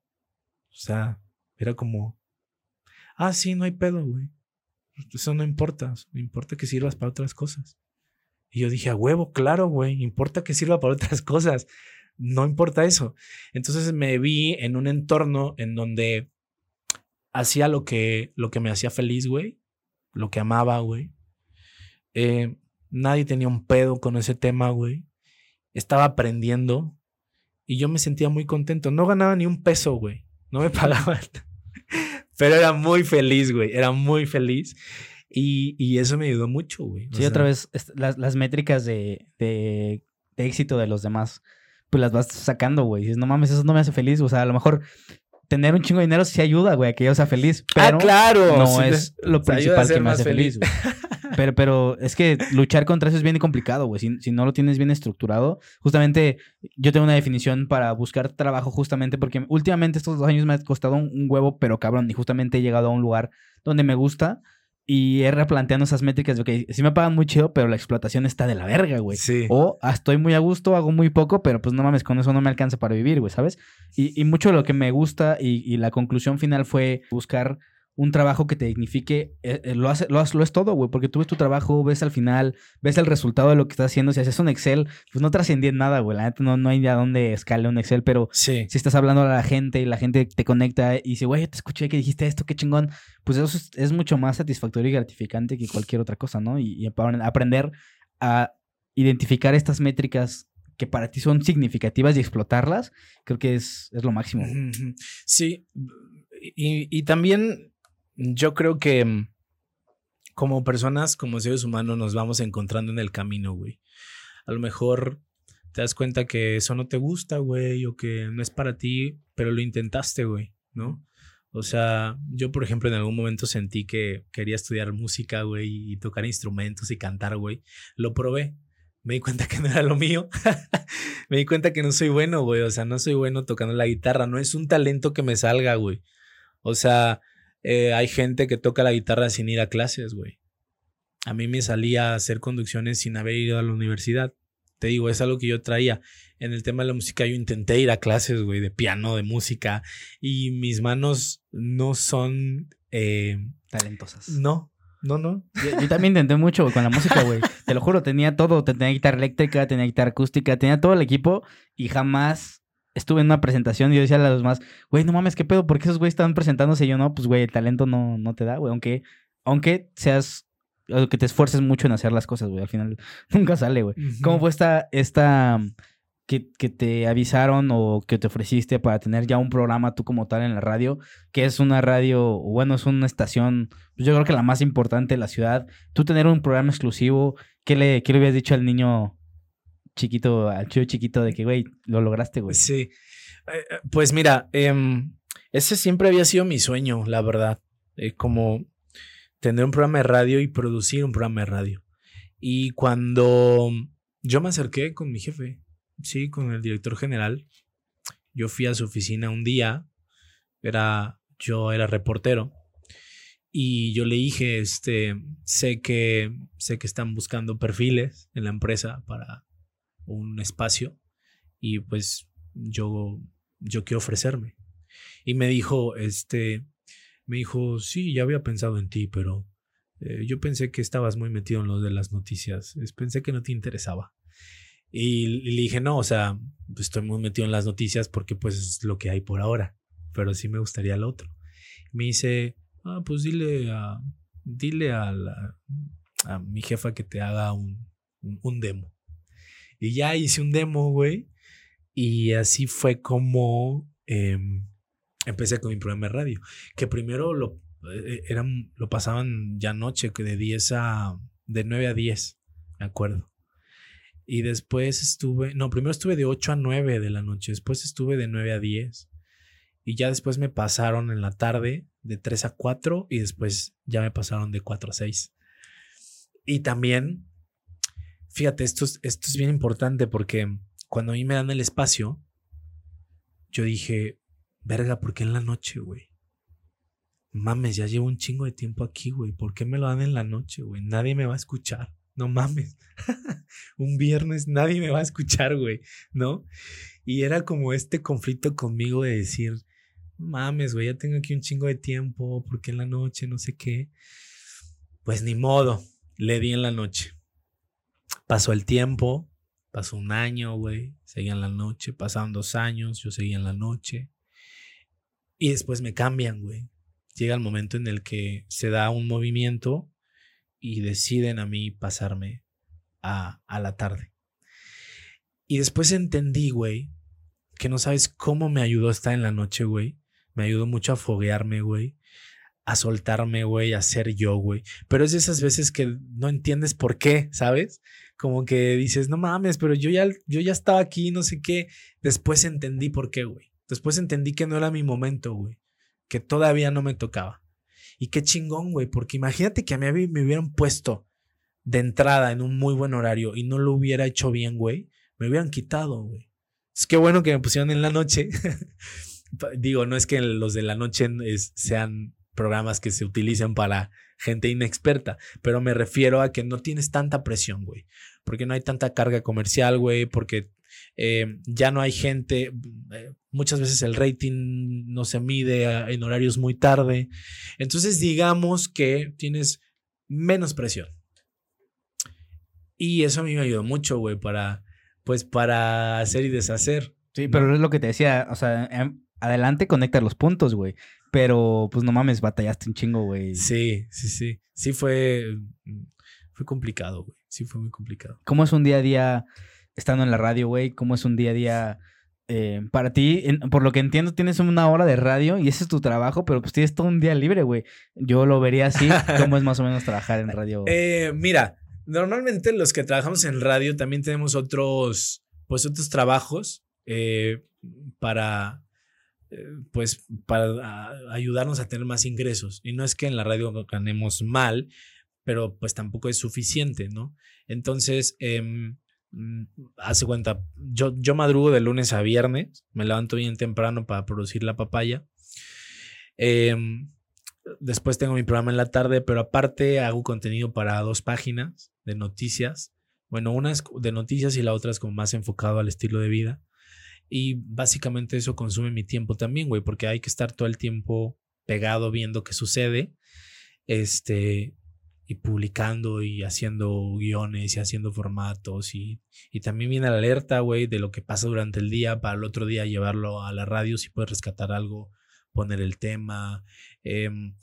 O sea, era como, Ah, sí, no hay pedo, güey. Eso no importa. No importa que sirvas para otras cosas. Y yo dije, a huevo, claro, güey. Importa que sirva para otras cosas. No importa eso. Entonces me vi en un entorno en donde hacía lo que, lo que me hacía feliz, güey. Lo que amaba, güey. Eh, nadie tenía un pedo con ese tema, güey. Estaba aprendiendo y yo me sentía muy contento. No ganaba ni un peso, güey. No me pagaban. Pero era muy feliz, güey. Era muy feliz. Y, eso me ayudó mucho, güey. Sí, otra vez, las, métricas de, de, éxito de los demás, pues las vas sacando, güey. Dices, no mames, eso no me hace feliz. O sea, a lo mejor tener un chingo de dinero sí ayuda, güey, a que yo sea feliz. Ah, pero ah, claro. No es lo principal que me hace feliz, güey. Pero, pero es que luchar contra eso es bien complicado, güey. Si, si, no lo tienes bien estructurado. Justamente, yo tengo una definición para buscar trabajo, justamente porque últimamente estos dos años me ha costado un huevo, pero cabrón. Y justamente he llegado a un lugar donde me gusta y he replanteando esas métricas de, que sí me pagan muy chido, pero la explotación está de la verga, güey. Sí. O ah, estoy muy a gusto, hago muy poco, pero pues no mames, con eso no me alcanza para vivir, güey, ¿sabes? Y, y mucho de lo que me gusta y, y la conclusión final fue buscar un trabajo que te dignifique, eh, eh, lo, hace, lo, es todo, güey, porque tú ves tu trabajo, ves al final, ves el resultado de lo que estás haciendo. Si haces un Excel, pues no trascendí en nada, güey. La neta no, no hay a dónde escale un Excel, pero si estás hablando a la gente y la gente te conecta y dice, güey, te escuché que dijiste esto, qué chingón, pues eso es, mucho más satisfactorio y gratificante que cualquier otra cosa, ¿no? Y, aprender a identificar estas métricas que para ti son significativas y explotarlas, creo que es, es lo máximo. Sí, y, y también yo creo que mm, como personas, como seres humanos, nos vamos encontrando en el camino, güey. A lo mejor te das cuenta que eso no te gusta, güey, o que no es para ti, pero lo intentaste, güey, ¿no? O sea, yo, por ejemplo, en algún momento sentí que quería estudiar música, güey, y tocar instrumentos y cantar, güey. Lo probé. Me di cuenta que no era lo mío. me di cuenta que no soy bueno, güey. O sea, no soy bueno tocando la guitarra. No es un talento que me salga, güey. O sea, eh, hay gente que toca la guitarra sin ir a clases, güey. A mí me salía a hacer conducciones sin haber ido a la universidad. Te digo, es algo que yo traía. En el tema de la música yo intenté ir a clases, güey, de piano, de música. Y mis manos no son... Eh, Talentosas. No, no, no. Yo, también intenté mucho con la música, güey. Te lo juro, tenía todo. Tenía guitarra eléctrica, tenía guitarra acústica, tenía todo el equipo y jamás estuve en una presentación y yo decía a los demás, güey, no mames, ¿qué pedo? ¿Por qué esos güeyes están presentándose? Y yo, no, pues, güey, el talento no, no te da, güey. Aunque, aunque seas, que te esfuerces mucho en hacer las cosas, güey. Al final nunca sale, güey. ¿Cómo fue esta, esta, que, que, te avisaron o que te ofreciste para tener ya un programa tú como tal en la radio? Que es una radio, bueno, es una estación, pues yo creo que la más importante de la ciudad. Tú tener un programa exclusivo, ¿qué le, qué le habías dicho al niño chiquito, al chido chiquito de que, güey, lo lograste, güey. Sí. Eh, eh, pues mira, em, ese siempre había sido mi sueño, la verdad. Eh, como tener un programa de radio y producir un programa de radio. Y cuando yo me acerqué con mi jefe, sí, con el director general, yo fui a su oficina un día, era, yo era reportero, y yo le dije, este, sé que, sé que están buscando perfiles en la empresa para un espacio y pues yo, yo quiero ofrecerme. Y me dijo, este, me dijo, sí, ya había pensado en ti, pero eh, yo pensé que estabas muy metido en lo de las noticias, pensé que no te interesaba. Y, le dije, no, o sea, pues, estoy muy metido en las noticias porque pues es lo que hay por ahora, pero sí me gustaría lo otro. Me dice, ah, pues dile a, dile a, a mi jefa que te haga un, un demo. Y ya hice un demo, güey. Y así fue como em, empecé con mi programa de radio. Que primero lo, eh, eran, lo pasaban ya noche, que de 10 a. de 9 a 10, me acuerdo. Y después estuve. No, primero estuve de 8 a 9 de la noche. Después estuve de 9 a 10. Y ya después me pasaron en la tarde de 3 a 4. Y después ya me pasaron de 4 a 6. Y también Fíjate, esto es, esto es bien importante porque cuando a mí me dan el espacio, yo dije, verga, ¿por qué en la noche, güey? Mames, ya llevo un chingo de tiempo aquí, güey. ¿Por qué me lo dan en la noche, güey? Nadie me va a escuchar. No mames. un viernes nadie me va a escuchar, güey. ¿No? Y era como este conflicto conmigo de decir, mames, güey, ya tengo aquí un chingo de tiempo, porque en la noche, no sé qué. Pues ni modo, le di en la noche. Pasó el tiempo, pasó un año, güey, seguía en la noche, pasaron dos años, yo seguía en la noche. Y después me cambian, güey. Llega el momento en el que se da un movimiento y deciden a mí pasarme a, a la tarde. Y después entendí, güey, que no sabes cómo me ayudó estar en la noche, güey. Me ayudó mucho a foguearme, güey. A soltarme, güey, a ser yo, güey. Pero es de esas veces que no entiendes por qué, ¿sabes? Como que dices, no mames, pero yo ya, yo ya estaba aquí, no sé qué. Después entendí por qué, güey. Después entendí que no era mi momento, güey. Que todavía no me tocaba. Y qué chingón, güey. Porque imagínate que a mí me hubieran puesto de entrada en un muy buen horario y no lo hubiera hecho bien, güey. Me hubieran quitado, güey. Es que bueno que me pusieron en la noche. Digo, no es que los de la noche sean programas que se utilizan para gente inexperta, pero me refiero a que no tienes tanta presión, güey, porque no hay tanta carga comercial, güey, porque eh, ya no hay gente, eh, muchas veces el rating no se mide en horarios muy tarde, entonces digamos que tienes menos presión. Y eso a mí me ayudó mucho, güey, para pues para hacer y deshacer. Sí, pero es lo que te decía, o sea, em, adelante conecta los puntos, güey. Pero pues no mames, batallaste un chingo, güey. Sí, sí, sí. Sí fue, fue complicado, güey. Sí fue muy complicado. ¿Cómo es un día a día estando en la radio, güey? ¿Cómo es un día a día eh, para ti? por lo que entiendo, tienes una hora de radio y ese es tu trabajo, pero pues tienes todo un día libre, güey. Yo lo vería así. ¿Cómo es más o menos trabajar en radio? Eh, mira, Normalmente los que trabajamos en radio también tenemos otros, pues otros trabajos eh, para, pues para ayudarnos a tener más ingresos. Y no es que en la radio ganemos mal, pero pues tampoco es suficiente, ¿no? Entonces, em, mm, hace cuenta, yo, yo madrugo de lunes a viernes, me levanto bien temprano para producir la papaya. Em, después tengo mi programa en la tarde, pero aparte hago contenido para dos páginas de noticias. Bueno, una es de noticias y la otra es como más enfocado al estilo de vida. Y básicamente eso consume mi tiempo también, güey, porque hay que estar todo el tiempo pegado viendo qué sucede. Este, y publicando y haciendo guiones y haciendo formatos y, y también viene la alerta, güey, de lo que pasa durante el día para el otro día llevarlo a la radio si puedes rescatar algo, poner el tema, em,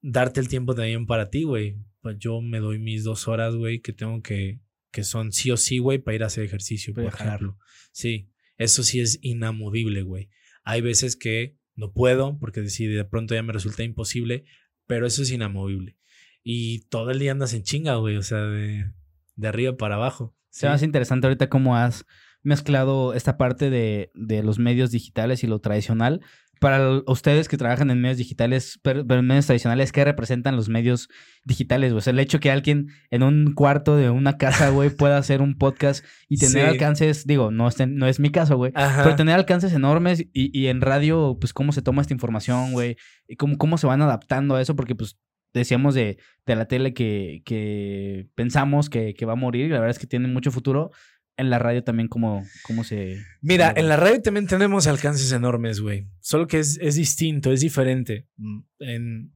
darte el tiempo también para ti, güey, pues yo me doy mis dos horas, güey, que tengo que, que son sí o sí, güey, para ir a hacer ejercicio, para dejarlo. Sí, eso sí es inamovible, güey. Hay veces que no puedo, porque si de pronto ya me resulta imposible, pero eso es inamovible. Y todo el día andas en chinga, güey, o sea, de, de arriba para abajo. Se me hace interesante ahorita cómo has mezclado esta parte de, de los medios digitales y lo tradicional para ustedes que trabajan en medios digitales, pero, en medios tradicionales, ¿qué representan los medios digitales? O sea, el hecho que alguien en un cuarto de una casa, güey, pueda hacer un podcast y tener alcances, digo, no es, no es mi caso, güey, pero tener alcances enormes y, en radio, pues, cómo se toma esta información, güey, y cómo, cómo se van adaptando a eso, porque, pues, decíamos de, la tele que, que pensamos que, que, va a morir, y la verdad es que tiene mucho futuro, en la radio también cómo, cómo se... Mira, en la radio también tenemos alcances enormes, güey. Solo que es, es distinto, es diferente. Mm, en,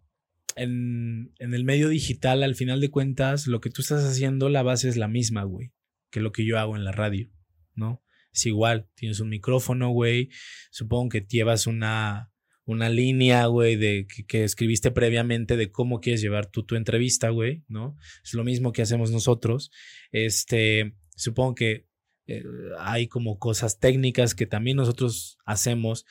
en, en, el medio digital, al final de cuentas, lo que tú estás haciendo, la base es la misma, güey, que lo que yo hago en la radio, ¿no? Es igual, tienes un micrófono, güey. Supongo que llevas una, una línea, güey, de que, que, escribiste previamente de cómo quieres llevar tú tu entrevista, güey, ¿no? Es lo mismo que hacemos nosotros. Este, Supongo que eh, hay como cosas técnicas que también nosotros hacemos.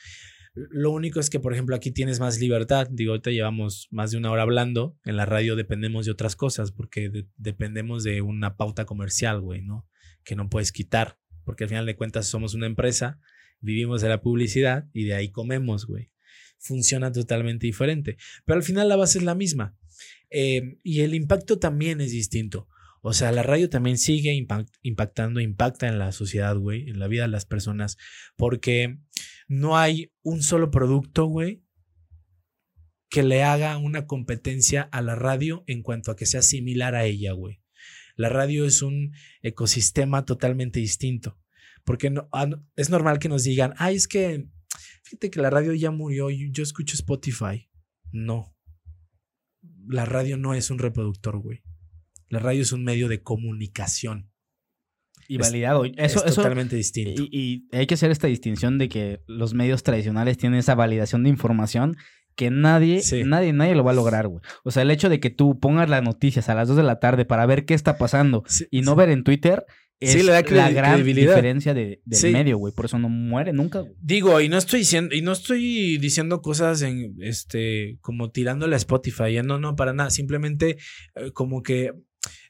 Lo único es que, por ejemplo, aquí tienes más libertad. Digo, ahorita llevamos más de una hora hablando. En la radio dependemos de otras cosas porque dependemos de una pauta comercial, güey, ¿no? Que no puedes quitar. Porque al final de cuentas somos una empresa, vivimos de la publicidad y de ahí comemos, güey. Funciona totalmente diferente. Pero al final la base es la misma. Eh, y el impacto también es distinto. O sea, la radio también sigue impactando, impacta en la sociedad, güey, en la vida de las personas, porque no hay un solo producto, güey, que le haga una competencia a la radio en cuanto a que sea similar a ella, güey. La radio es un ecosistema totalmente distinto, porque ah, es normal que nos digan, ay, es que Fíjate que la radio ya murió, yo escucho Spotify. No. La radio no es un reproductor, güey. La radio es un medio de comunicación. Y validado. Eso, es totalmente distinto. Y, hay que hacer esta distinción de que los medios tradicionales tienen esa validación de información que nadie, nadie, nadie lo va a lograr, güey. O sea, el hecho de que tú pongas las noticias a las 2 de la tarde para ver qué está pasando y no ver en Twitter es la gran diferencia de, del medio, güey. Por eso no muere nunca. Digo, y no estoy diciendo, y no estoy diciendo cosas en este, como tirándole a Spotify. No, no, para nada. Simplemente eh, como que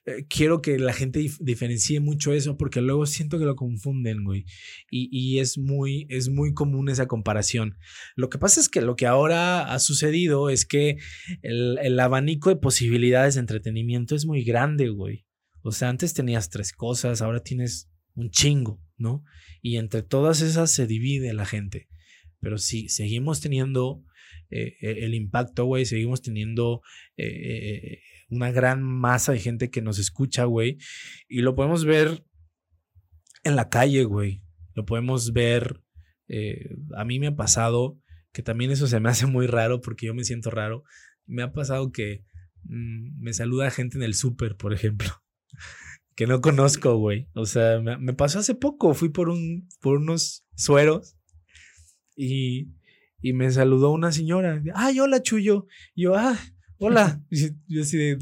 eh, quiero que la gente diferencie mucho eso porque luego siento que lo confunden, güey. Y, es, muy, es muy común esa comparación. Lo que pasa es que lo que ahora ha sucedido es que el, el abanico de posibilidades de entretenimiento es muy grande, güey. O sea, antes tenías tres cosas, ahora tienes un chingo, ¿no? Y entre todas esas se divide la gente. Pero sí, seguimos teniendo eh, e, el impacto, güey, seguimos teniendo eh, una gran masa de gente que nos escucha, güey. Y lo podemos ver en la calle, güey. Lo podemos ver. Eh, a mí me ha pasado que también eso se me hace muy raro porque yo me siento raro. Me ha pasado que mm, me saluda gente en el súper, por ejemplo. que no conozco, güey. O sea, me, pasó hace poco. Fui por, un, por unos sueros y, y me saludó una señora. Ay, hola, Chuyo. Yo, ah, hola. yo así de,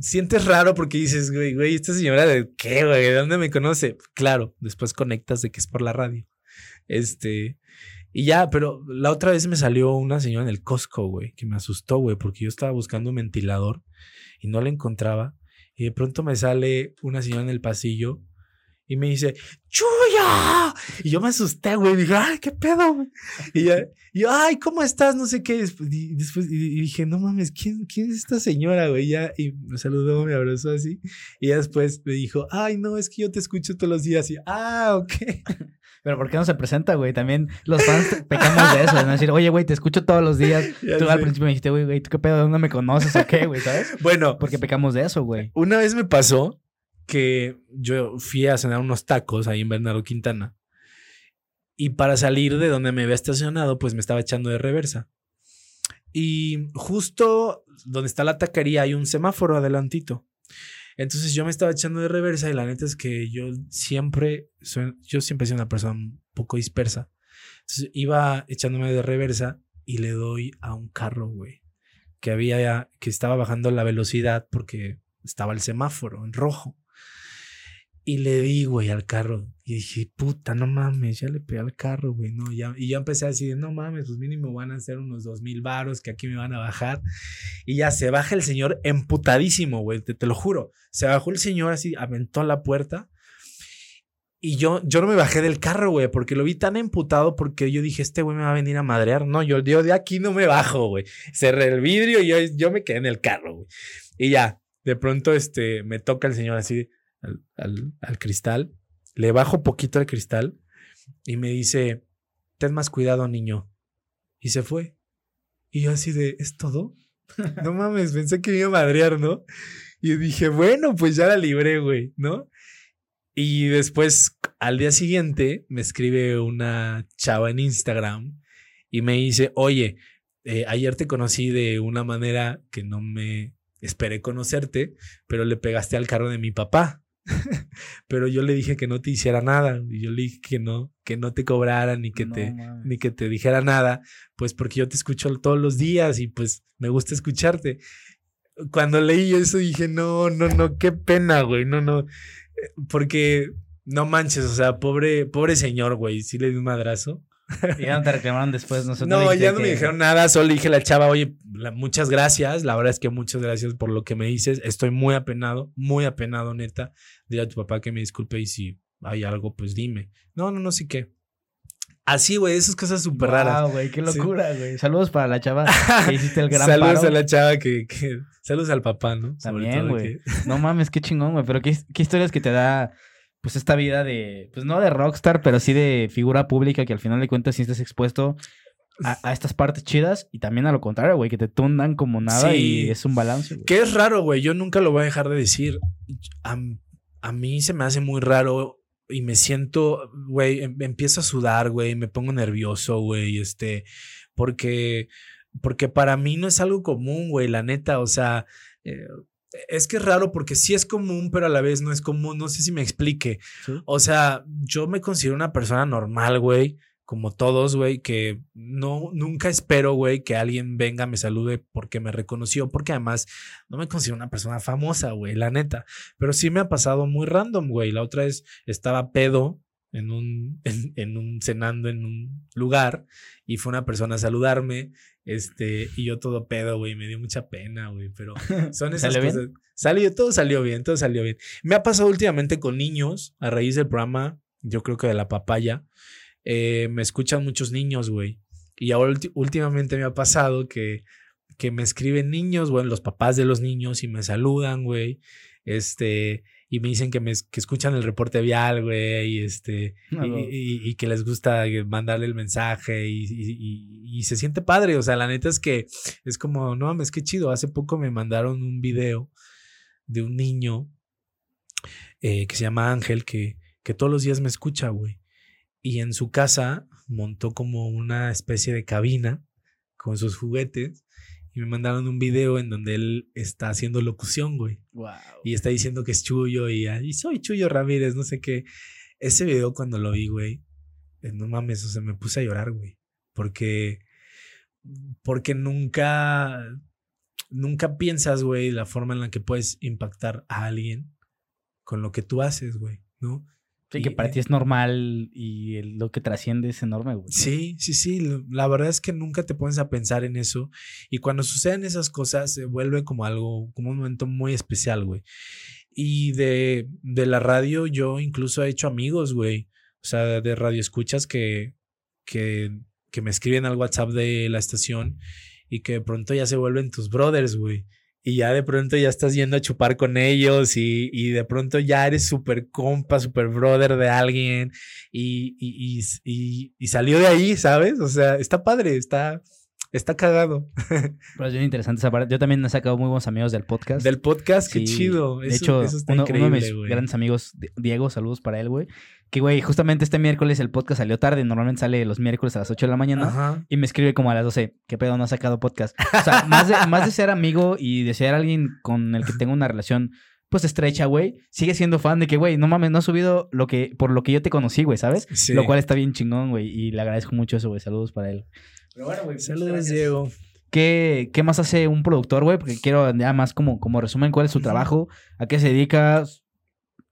sientes raro porque dices, güey, güey, esta señora de qué, güey, ¿de dónde me conoce? Claro, después conectas de que es por la radio. Este, y ya, pero la otra vez me salió una señora en el Costco, güey, que me asustó, güey, porque yo estaba buscando un ventilador y no la encontraba. Y de pronto me sale una señora en el pasillo y me dice, ¡Chuya! Y yo me asusté, güey. Dije, ¡ay, qué pedo, Y, yo, ¡ay, ¿cómo estás? No sé qué. Y después y dije, no mames, ¿quién, ¿quién es esta señora, güey? Ya, y me saludó, me abrazó así. Y ya después me dijo, ¡ay, no, es que yo te escucho todos los días! Y, ¡ah, ok! Pero ¿por qué no se presenta, güey? También los fans pecamos de eso, de no decir, oye, güey, te escucho todos los días. Tú al principio me dijiste, güey, güey, ¿tú qué pedo? ¿Dónde me conoces o qué, güey? ¿Sabes? Bueno. Porque pecamos de eso, güey. Una vez me pasó que yo fui a cenar unos tacos ahí en Bernardo Quintana. Y para salir de donde me había estacionado, pues me estaba echando de reversa. Y justo donde está la taquería hay un semáforo adelantito. Entonces yo me estaba echando de reversa y la neta es que yo siempre, yo siempre soy una persona un poco dispersa. Entonces iba echándome de reversa y le doy a un carro, güey, que había, que estaba bajando la velocidad porque estaba el semáforo en rojo. Y le di, güey, al carro. Y dije, puta, no mames, ya le pegué al carro, güey, no, ya. Y yo empecé a decir, no mames, pues mínimo van a ser unos dos mil varos que aquí me van a bajar. Y ya se baja el señor emputadísimo, güey, te, lo juro. Se bajó el señor así, aventó la puerta. Y yo, yo no me bajé del carro, güey, porque lo vi tan emputado porque yo dije, este güey me va a venir a madrear. No, yo, yo de aquí no me bajo, güey. Cerré el vidrio y yo, yo me quedé en el carro, güey. Y ya, de pronto, este, me toca el señor así, al, cristal, le bajo poquito al cristal y me dice, ten más cuidado, niño. Y se fue. Y yo así de, ¿es todo? no mames, pensé que me iba a madrear, ¿no? Y dije, bueno, pues ya la libré, güey, ¿no? Y después, al día siguiente, me escribe una chava en Instagram y me dice, oye, eh, ayer te conocí de una manera que no me esperé conocerte, pero le pegaste al carro de mi papá. pero yo le dije que no te hiciera nada y yo le dije que no que no te cobrara ni que te ni que te dijera nada pues porque yo te escucho todos los días y pues me gusta escucharte. Cuando leí eso dije no no no qué pena güey no no porque no manches o sea pobre pobre señor güey sí le di un madrazo y ya no te reclamaron después, no No, ya no me dijeron nada, solo dije a la chava, oye, muchas gracias, la verdad es que muchas gracias por lo que me dices, estoy muy apenado, muy apenado, neta. Dile a tu papá que me disculpe y si hay algo, pues dime. No, no, no, sí que. Así, güey, esas cosas súper raras. güey, qué locura, güey. Saludos para la chava que hiciste el gran Saludos a la chava que, Saludos al papá, ¿no? También, güey. No mames, qué chingón, güey. Pero qué, qué historias que te da pues esta vida de, pues no de rockstar, pero sí de figura pública que al final de cuentas sí estás expuesto a, estas partes chidas y también a lo contrario, güey, que te tundan como nada y es un balance. Güey. Que es raro, güey, yo nunca lo voy a dejar de decir. A, mí se me hace muy raro y me siento, güey, em, empiezo a sudar, güey, me pongo nervioso, güey, este, porque, porque para mí no es algo común, güey, la neta, o sea, eh, es que es raro porque sí es común, pero a la vez no es común, no sé si me explique. O sea, yo me considero una persona normal, güey, como todos, güey, que no, nunca espero, güey, que alguien venga, me salude porque me reconoció, porque además no me considero una persona famosa, güey, la neta. Pero sí me ha pasado muy random, güey. La otra vez estaba pedo en un, en, un cenando en un lugar y fue una persona a saludarme, este, y yo todo pedo, güey, me dio mucha pena, güey, pero son esas cosas. Salió, todo salió bien, todo salió bien. Me ha pasado últimamente con niños a raíz del programa, yo creo que de la papaya eh, me escuchan muchos niños, güey. Y ahora últimamente me ha pasado que, que me escriben niños, güey, los papás de los niños y me saludan, güey. Este, y me dicen que me que escuchan el reporte vial, güey, y este, y, y, que les gusta mandarle el mensaje y, y, se siente padre. O sea, la neta es que es como, no mames, qué chido. Hace poco me mandaron un video de un niño eh, que se llama Ángel que, que todos los días me escucha, güey y en su casa montó como una especie de cabina con sus juguetes y me mandaron un video en donde él está haciendo locución, güey. Wow. Y está diciendo que es Chuyo y, y soy Chuyo Ramírez, no sé qué. Ese video cuando lo vi, güey, eh, no mames, o sea, me puse a llorar, güey. Porque, porque nunca, nunca piensas, güey, la forma en la que puedes impactar a alguien con lo que tú haces, güey, ¿no? Sí, que para ti es normal y lo que trasciende es enorme, güey. Sí, sí, sí. La verdad es que nunca te pones a pensar en eso. Y cuando suceden esas cosas, se vuelve como algo, como un momento muy especial, güey. Y de, de la radio, yo incluso he hecho amigos, güey. O sea, de radio escuchas que, que, que me escriben al WhatsApp de la estación y que de pronto ya se vuelven tus brothers, güey y ya de pronto ya estás yendo a chupar con ellos y, y de pronto ya eres súper compa, súper brother de alguien y, y, y, salió de ahí, ¿sabes? O sea, está padre, está, está cagado. Pero es bien interesante esa parte. Yo también he sacado muy buenos amigos del podcast. Del podcast, qué chido. de hecho, uno, de mis grandes amigos, Diego, saludos para él, güey. Que, güey, justamente este miércoles el podcast salió tarde. Normalmente sale los miércoles a las 8 de la mañana. Y me escribe como a las 12. ¿Qué pedo? No ha sacado podcast. O sea, más de, más de ser amigo y de ser alguien con el que tengo una relación pues estrecha, güey, sigue siendo fan de que, güey, no mames, no ha subido lo que, por lo que yo te conocí, güey, ¿sabes? Lo cual está bien chingón, güey, y le agradezco mucho eso, güey. Saludos para él. Pero bueno, güey. Saludos, Diego. ¿Qué, ¿Qué, más hace un productor, güey? Porque quiero ya más como, como resumen cuál es su trabajo, a qué se dedica,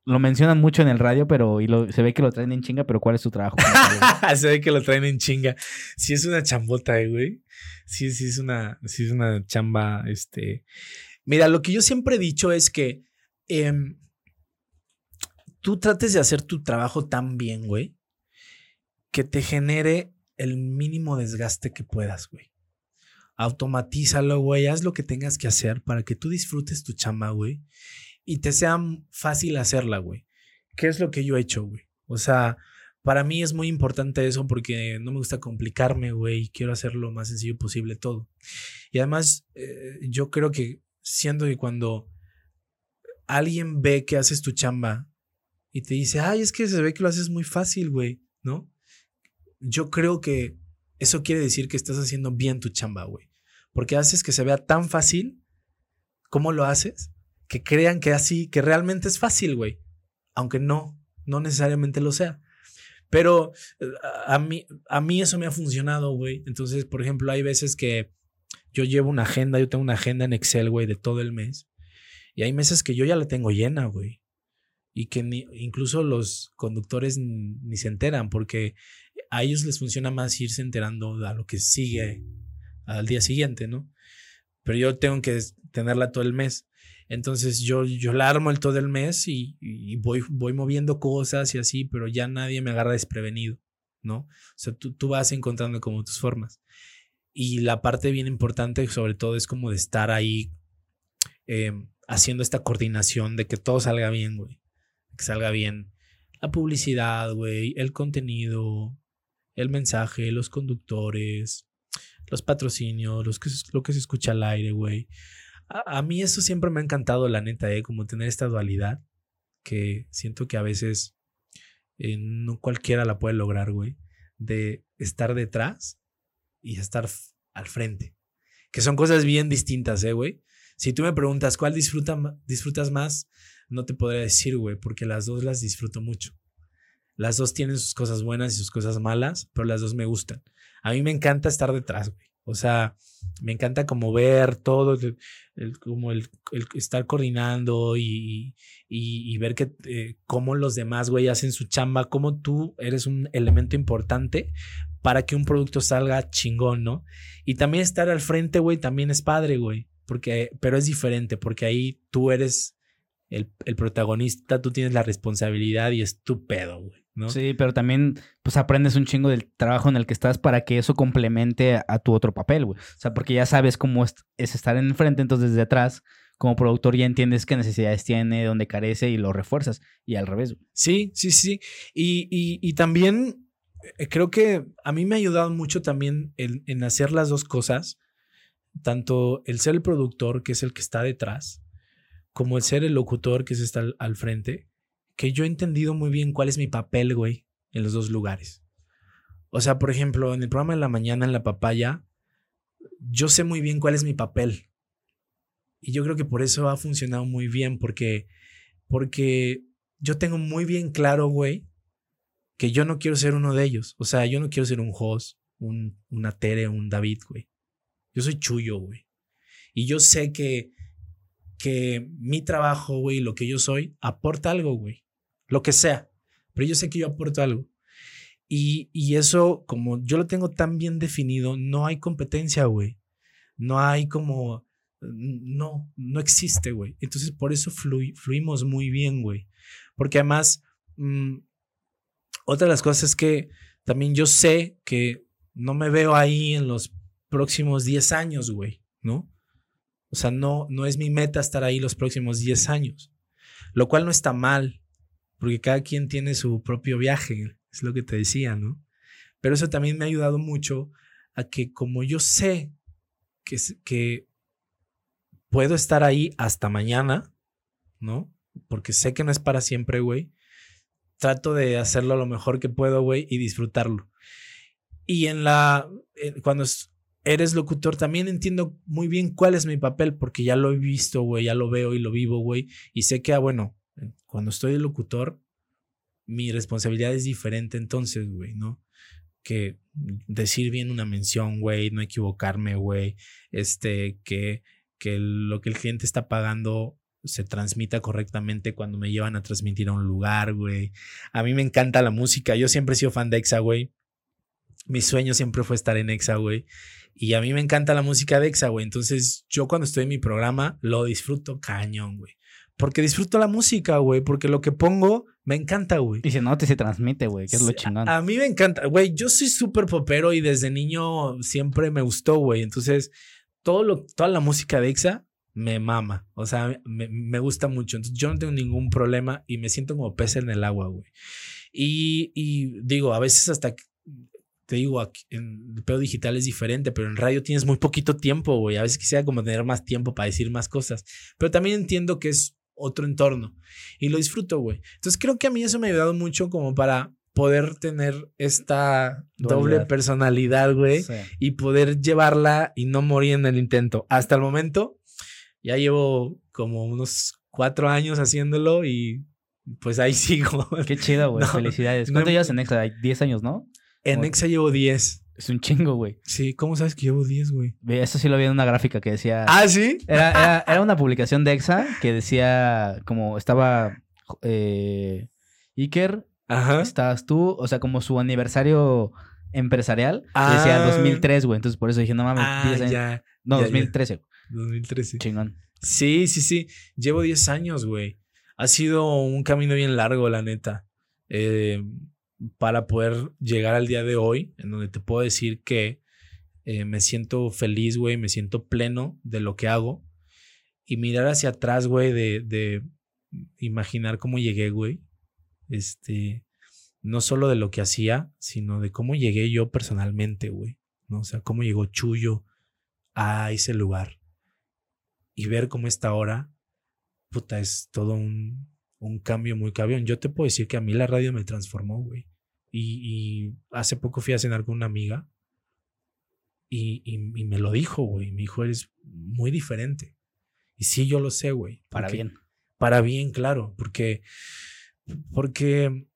lo mencionan mucho en el radio, pero y lo, se ve que lo traen en chinga, pero ¿cuál es su trabajo? se ve que lo traen en chinga. Sí es una chambota, eh, güey. Sí, sí es una, sí es una chamba, este. Mira, lo que yo siempre he dicho es que em, tú trates de hacer tu trabajo tan bien, güey, que te genere el mínimo desgaste que puedas, güey. Automatízalo, güey. Haz lo que tengas que hacer para que tú disfrutes tu chamba, güey y te sea fácil hacerla, güey. ¿Qué es lo que yo he hecho, güey? O sea, para mí es muy importante eso porque no me gusta complicarme, güey, quiero hacer lo más sencillo posible todo. Y además, eh, yo creo que siendo que cuando alguien ve que haces tu chamba y te dice, ay, es que se ve que lo haces muy fácil, güey, ¿no? Yo creo que eso quiere decir que estás haciendo bien tu chamba, güey. Porque haces que se vea tan fácil como lo haces que crean que así, que realmente es fácil, güey. Aunque no, no necesariamente lo sea. Pero eh, a mí, a mí eso me ha funcionado, güey. Entonces, por ejemplo, hay veces que yo llevo una agenda, yo tengo una agenda en Excel, güey, de todo el mes. Y hay meses que yo ya la tengo llena, güey. Y que incluso los conductores ni se enteran, porque a ellos les funciona más irse enterando a lo que sigue al día siguiente, ¿no? Pero yo tengo que tenerla todo el mes. Entonces yo, yo la armo el todo el mes y, voy, voy moviendo cosas y así, pero ya nadie me agarra desprevenido, ¿no? O sea, tú, tú vas encontrando como tus formas. Y la parte bien importante sobre todo es como de estar ahí em, haciendo esta coordinación de que todo salga bien, güey. Que salga bien la publicidad, güey, el contenido, el mensaje, los conductores, los patrocinios, los que, lo que se escucha al aire, güey. A, mí eso siempre me ha encantado, la neta, ¿eh? como tener esta dualidad que siento que a veces eh, no cualquiera la puede lograr, güey, de estar detrás y estar al frente. Que son cosas bien distintas, ¿eh, güey? Si tú me preguntas cuál disfrutas más, no te podría decir, güey, porque las dos las disfruto mucho. Las dos tienen sus cosas buenas y sus cosas malas, pero las dos me gustan. A mí me encanta estar detrás, güey. O sea, me encanta como ver todo, el, como el, estar coordinando y, y, ver que eh, cómo los demás, güey, hacen su chamba, cómo tú eres un elemento importante para que un producto salga chingón, ¿no? Y también estar al frente, güey, también es padre, güey, porque, pero es diferente, porque ahí tú eres el, el protagonista, tú tienes la responsabilidad y es tu pedo, güey. Sí, pero también pues aprendes un chingo del trabajo en el que estás para que eso complemente a, tu otro papel, güey. O sea, porque ya sabes cómo es, estar en frente, entonces desde atrás, como productor ya entiendes qué necesidades tiene, dónde carece y lo refuerzas. Y al revés, güey. Sí, sí, sí. Y, y, también eh, creo que a mí me ha ayudado mucho también en, hacer las dos cosas, tanto el ser el productor, que es el que está detrás, como el ser el locutor, que es está al frente que yo he entendido muy bien cuál es mi papel, güey, en los dos lugares. O sea, por ejemplo, en el programa de la mañana en la papaya, yo sé muy bien cuál es mi papel. Y yo creo que por eso ha funcionado muy bien, porque, porque yo tengo muy bien claro, güey, que yo no quiero ser uno de ellos. O sea, yo no quiero ser un host, un, una Tere, un David, güey. Yo soy chullo, güey. Y yo sé que, que mi trabajo, güey, lo que yo soy, aporta algo, güey lo que sea, pero yo sé que yo aporto algo. Y, y eso, como yo lo tengo tan bien definido, no hay competencia, güey. No hay como, no, no existe, güey. Entonces, por eso fluimos muy bien, güey. Porque además, mm, otra de las cosas es que también yo sé que no me veo ahí en los próximos 10 años, güey, ¿no? O sea, no, no es mi meta estar ahí los próximos 10 años, lo cual no está mal, porque cada quien tiene su propio viaje, es lo que te decía, ¿no? Pero eso también me ha ayudado mucho a que como yo sé que, que puedo estar ahí hasta mañana, ¿no? Porque sé que no es para siempre, güey. Trato de hacerlo lo mejor que puedo, güey, y disfrutarlo. Y en la, cuando eres locutor, también entiendo muy bien cuál es mi papel, porque ya lo he visto, güey, ya lo veo y lo vivo, güey. Y sé que, ah, bueno, cuando estoy de locutor, mi responsabilidad es diferente entonces, güey, ¿no? Que decir bien una mención, güey, no equivocarme, güey, este, que, que lo que el cliente está pagando se transmita correctamente cuando me llevan a transmitir a un lugar, güey. A mí me encanta la música, yo siempre he sido fan de Exa, güey. Mi sueño siempre fue estar en Exa, güey. Y a mí me encanta la música de Exa, güey. Entonces, yo cuando estoy en mi programa, lo disfruto cañón, güey. Porque disfruto la música, güey. Porque lo que pongo me encanta, güey. Y se nota y se transmite, güey. Que es lo chingón. A, mí me encanta, güey. Yo soy súper popero y desde niño siempre me gustó, güey. Entonces, todo lo, toda la música de Exa me mama. O sea, me, me, gusta mucho. Entonces, yo no tengo ningún problema y me siento como pez en el agua, güey. Y, y digo, a veces hasta te digo, en el pedo digital es diferente, pero en radio tienes muy poquito tiempo, güey. A veces quisiera como tener más tiempo para decir más cosas. Pero también entiendo que es otro entorno. Y lo disfruto, güey. Entonces creo que a mí eso me ha ayudado mucho como para poder tener esta doble personalidad, güey. Y poder llevarla y no morir en el intento. Hasta el momento, ya llevo como unos cuatro años haciéndolo y pues ahí sigo. Qué chido, güey. Felicidades. ¿Cuánto llevas en Exa? Diez años, ¿no? En Exa llevo diez. Es un chingo, güey. Sí, ¿cómo sabes que llevo 10, güey? Eso sí lo vi en una gráfica que decía. ¿Ah, sí? Era, era, una publicación de EXA que decía como estaba eh, Iker, Ajá. estabas tú, o sea, como su aniversario empresarial. Decía 2003, ah. güey. Entonces por eso dije, no mames, ah, Ya, no, 2013. 2013. Chingón. Sí, sí, sí. Llevo 10 años, güey. Ha sido un camino bien largo, la neta. Eh, para poder llegar al día de hoy, en donde te puedo decir que eh, me siento feliz, güey, me siento pleno de lo que hago. Y mirar hacia atrás, güey, de, de imaginar cómo llegué, güey. Este, no solo de lo que hacía, sino de cómo llegué yo personalmente, güey. ¿no? O sea, cómo llegó Chuyo a ese lugar. Y ver cómo está ahora, puta, es todo un, un cambio muy cabrón. Yo te puedo decir que a mí la radio me transformó, güey. Y, hace poco fui a cenar con una amiga y, y, me lo dijo, güey. Me dijo, eres muy diferente. Y sí, yo lo sé, güey. Para bien. Para bien, claro. Porque, porque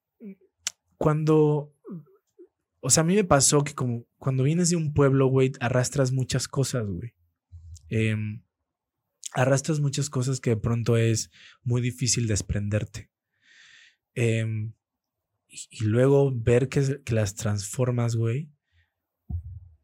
cuando, o sea, a mí me pasó que como cuando vienes de un pueblo, güey, arrastras muchas cosas, güey. Em, arrastras muchas cosas que de pronto es muy difícil desprenderte. Em, y, luego ver que, que las transformas, güey.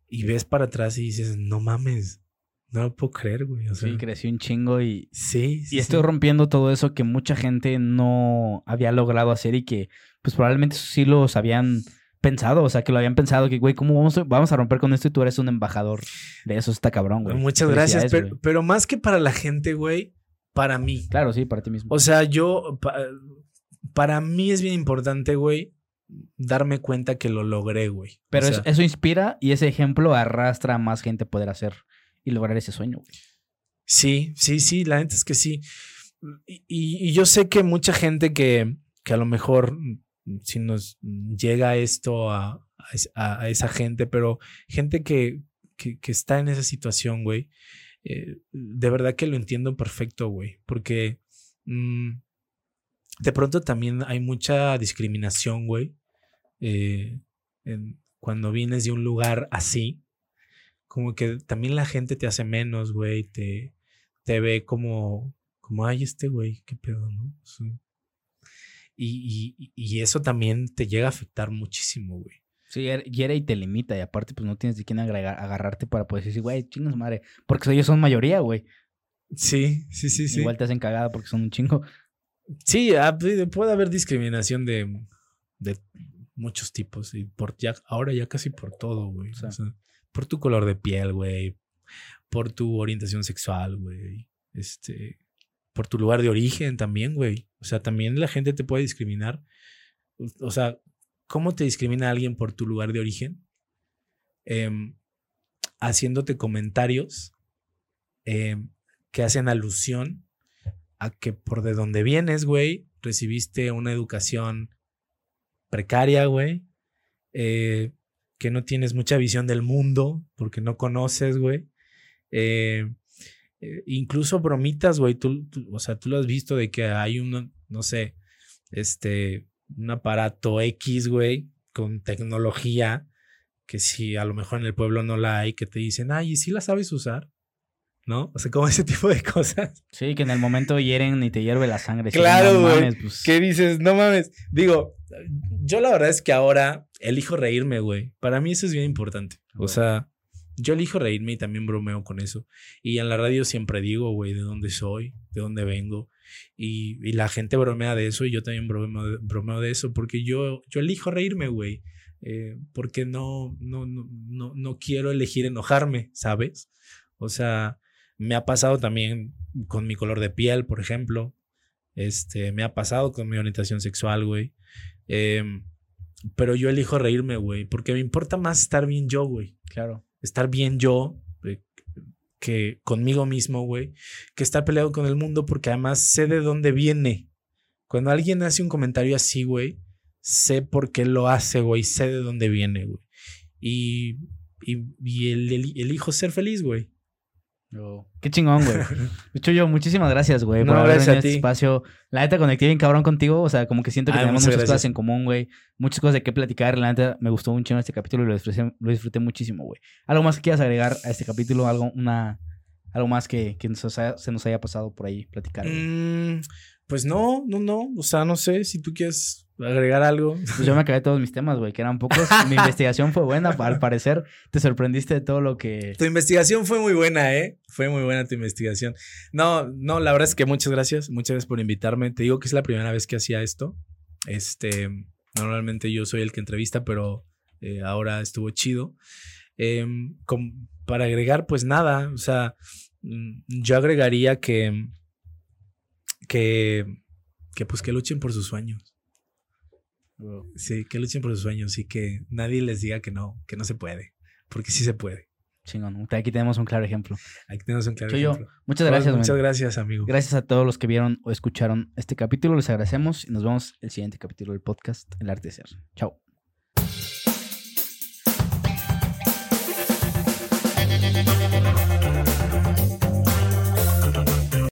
Y ves para atrás y dices, no mames, no lo puedo creer, güey. sí, crecí un chingo y. Sí. y estoy rompiendo todo eso que mucha gente no había logrado hacer y que, pues probablemente sí los habían pensado, o sea, que lo habían pensado, que, güey, ¿cómo vamos a, vamos a romper con esto y tú eres un embajador de eso? Está cabrón, güey. Muchas gracias, pero, más que para la gente, güey, para mí. Claro, sí, para ti mismo. O sea, yo, para mí es bien importante, güey, darme cuenta que lo logré, güey. Pero eso, inspira y ese ejemplo arrastra a más gente a poder hacer y lograr ese sueño, güey. Sí, sí, sí, la gente es que sí. Y, y, yo sé que mucha gente que, que a lo mejor si nos llega esto a, a, esa gente, pero gente que, que, está en esa situación, güey, eh, de verdad que lo entiendo perfecto, güey, porque mm, de pronto también hay mucha discriminación, güey, eh, cuando vienes de un lugar así, como que también la gente te hace menos, güey, te, te ve como, como, ay, este güey, qué pedo, ¿no? Y, eso también te llega a afectar muchísimo, güey. Sí, hiere y te limita. Y aparte, pues no tienes de quién agregar, agarrarte para poder decir, güey, chingas madre. Porque ellos son mayoría, güey. Sí, sí, sí, sí. Igual te hacen cagada porque son un chingo. Sí, ah, pues, puede haber discriminación de, de muchos tipos. Y por ya, ahora ya casi por todo, güey. O sea, por tu color de piel, güey. Por tu orientación sexual, güey. Este por tu lugar de origen también, güey. O sea, también la gente te puede discriminar. O sea, ¿cómo te discrimina alguien por tu lugar de origen? Em, haciéndote comentarios em, que hacen alusión a que por de donde vienes, güey, recibiste una educación precaria, güey, eh, que no tienes mucha visión del mundo porque no conoces, güey, eh, eh, incluso bromitas, güey, tú, o sea, tú lo has visto de que hay un, no sé, este, un aparato X, güey, con tecnología, que si a lo mejor en el pueblo no la hay, que te dicen, ay, ¿y si la sabes usar? ¿no? O sea, como ese tipo de cosas. Sí, que en el momento hieren y te hierve la sangre. Claro, güey. Pues... ¿Qué dices? No mames. Digo, yo la verdad es que ahora elijo reírme, güey. Para mí eso es bien importante. O sea, yo elijo reírme y también bromeo con eso. Y en la radio siempre digo, güey, de dónde soy, de dónde vengo. Y, la gente bromea de eso y yo también bromeo, bromeo de eso porque yo, yo elijo reírme, güey. Eh, porque no, no, no, no, quiero elegir enojarme, ¿sabes? O sea, me ha pasado también con mi color de piel, por ejemplo. Este, me ha pasado con mi orientación sexual, güey. Em, pero yo elijo reírme, güey, porque me importa más estar bien yo, güey. Claro estar bien yo, eh, que conmigo mismo, güey, que estar peleado con el mundo porque además sé de dónde viene. Cuando alguien hace un comentario así, güey, sé por qué lo hace, güey, sé de dónde viene, güey. Y, y, el, elijo ser feliz, güey. Qué chingón, güey. De hecho, yo, muchísimas gracias, güey, por haber venido a este espacio. La neta, conecté bien cabrón contigo. O sea, como que siento que tenemos muchas cosas en común, güey. Muchas cosas de qué platicar. La neta, me gustó mucho este capítulo y lo disfruté, lo disfruté muchísimo, güey. ¿Algo más que quieras agregar a este capítulo? ¿Algo, una, algo más que, que se nos haya pasado por ahí platicar? Mm, pues no, no, no. O sea, no sé si tú quieres agregar algo. Pues yo me acabé todos mis temas, güey, que eran pocos. Mi investigación fue buena, al parecer. Te sorprendiste de todo lo que. Tu investigación fue muy buena, ¿eh? Fue muy buena tu investigación. No, no, la verdad es que muchas gracias. Muchas gracias por invitarme. Te digo que es la primera vez que hacía esto. Este, normalmente yo soy el que entrevista, pero eh, ahora estuvo chido. Em, para agregar, pues nada, o sea, mm, yo agregaría que que, que pues que luchen por sus sueños. Sí, que luchen por sus sueños y que nadie les diga que no, que no se puede, porque sí se puede. Chingón. Aquí tenemos un claro ejemplo. Aquí tenemos un claro ejemplo. Muchas gracias, Muchas gracias, amigo. Gracias a todos los que vieron o escucharon este capítulo. Les agradecemos y nos vemos el siguiente capítulo del podcast El Arte de Ser. Chao.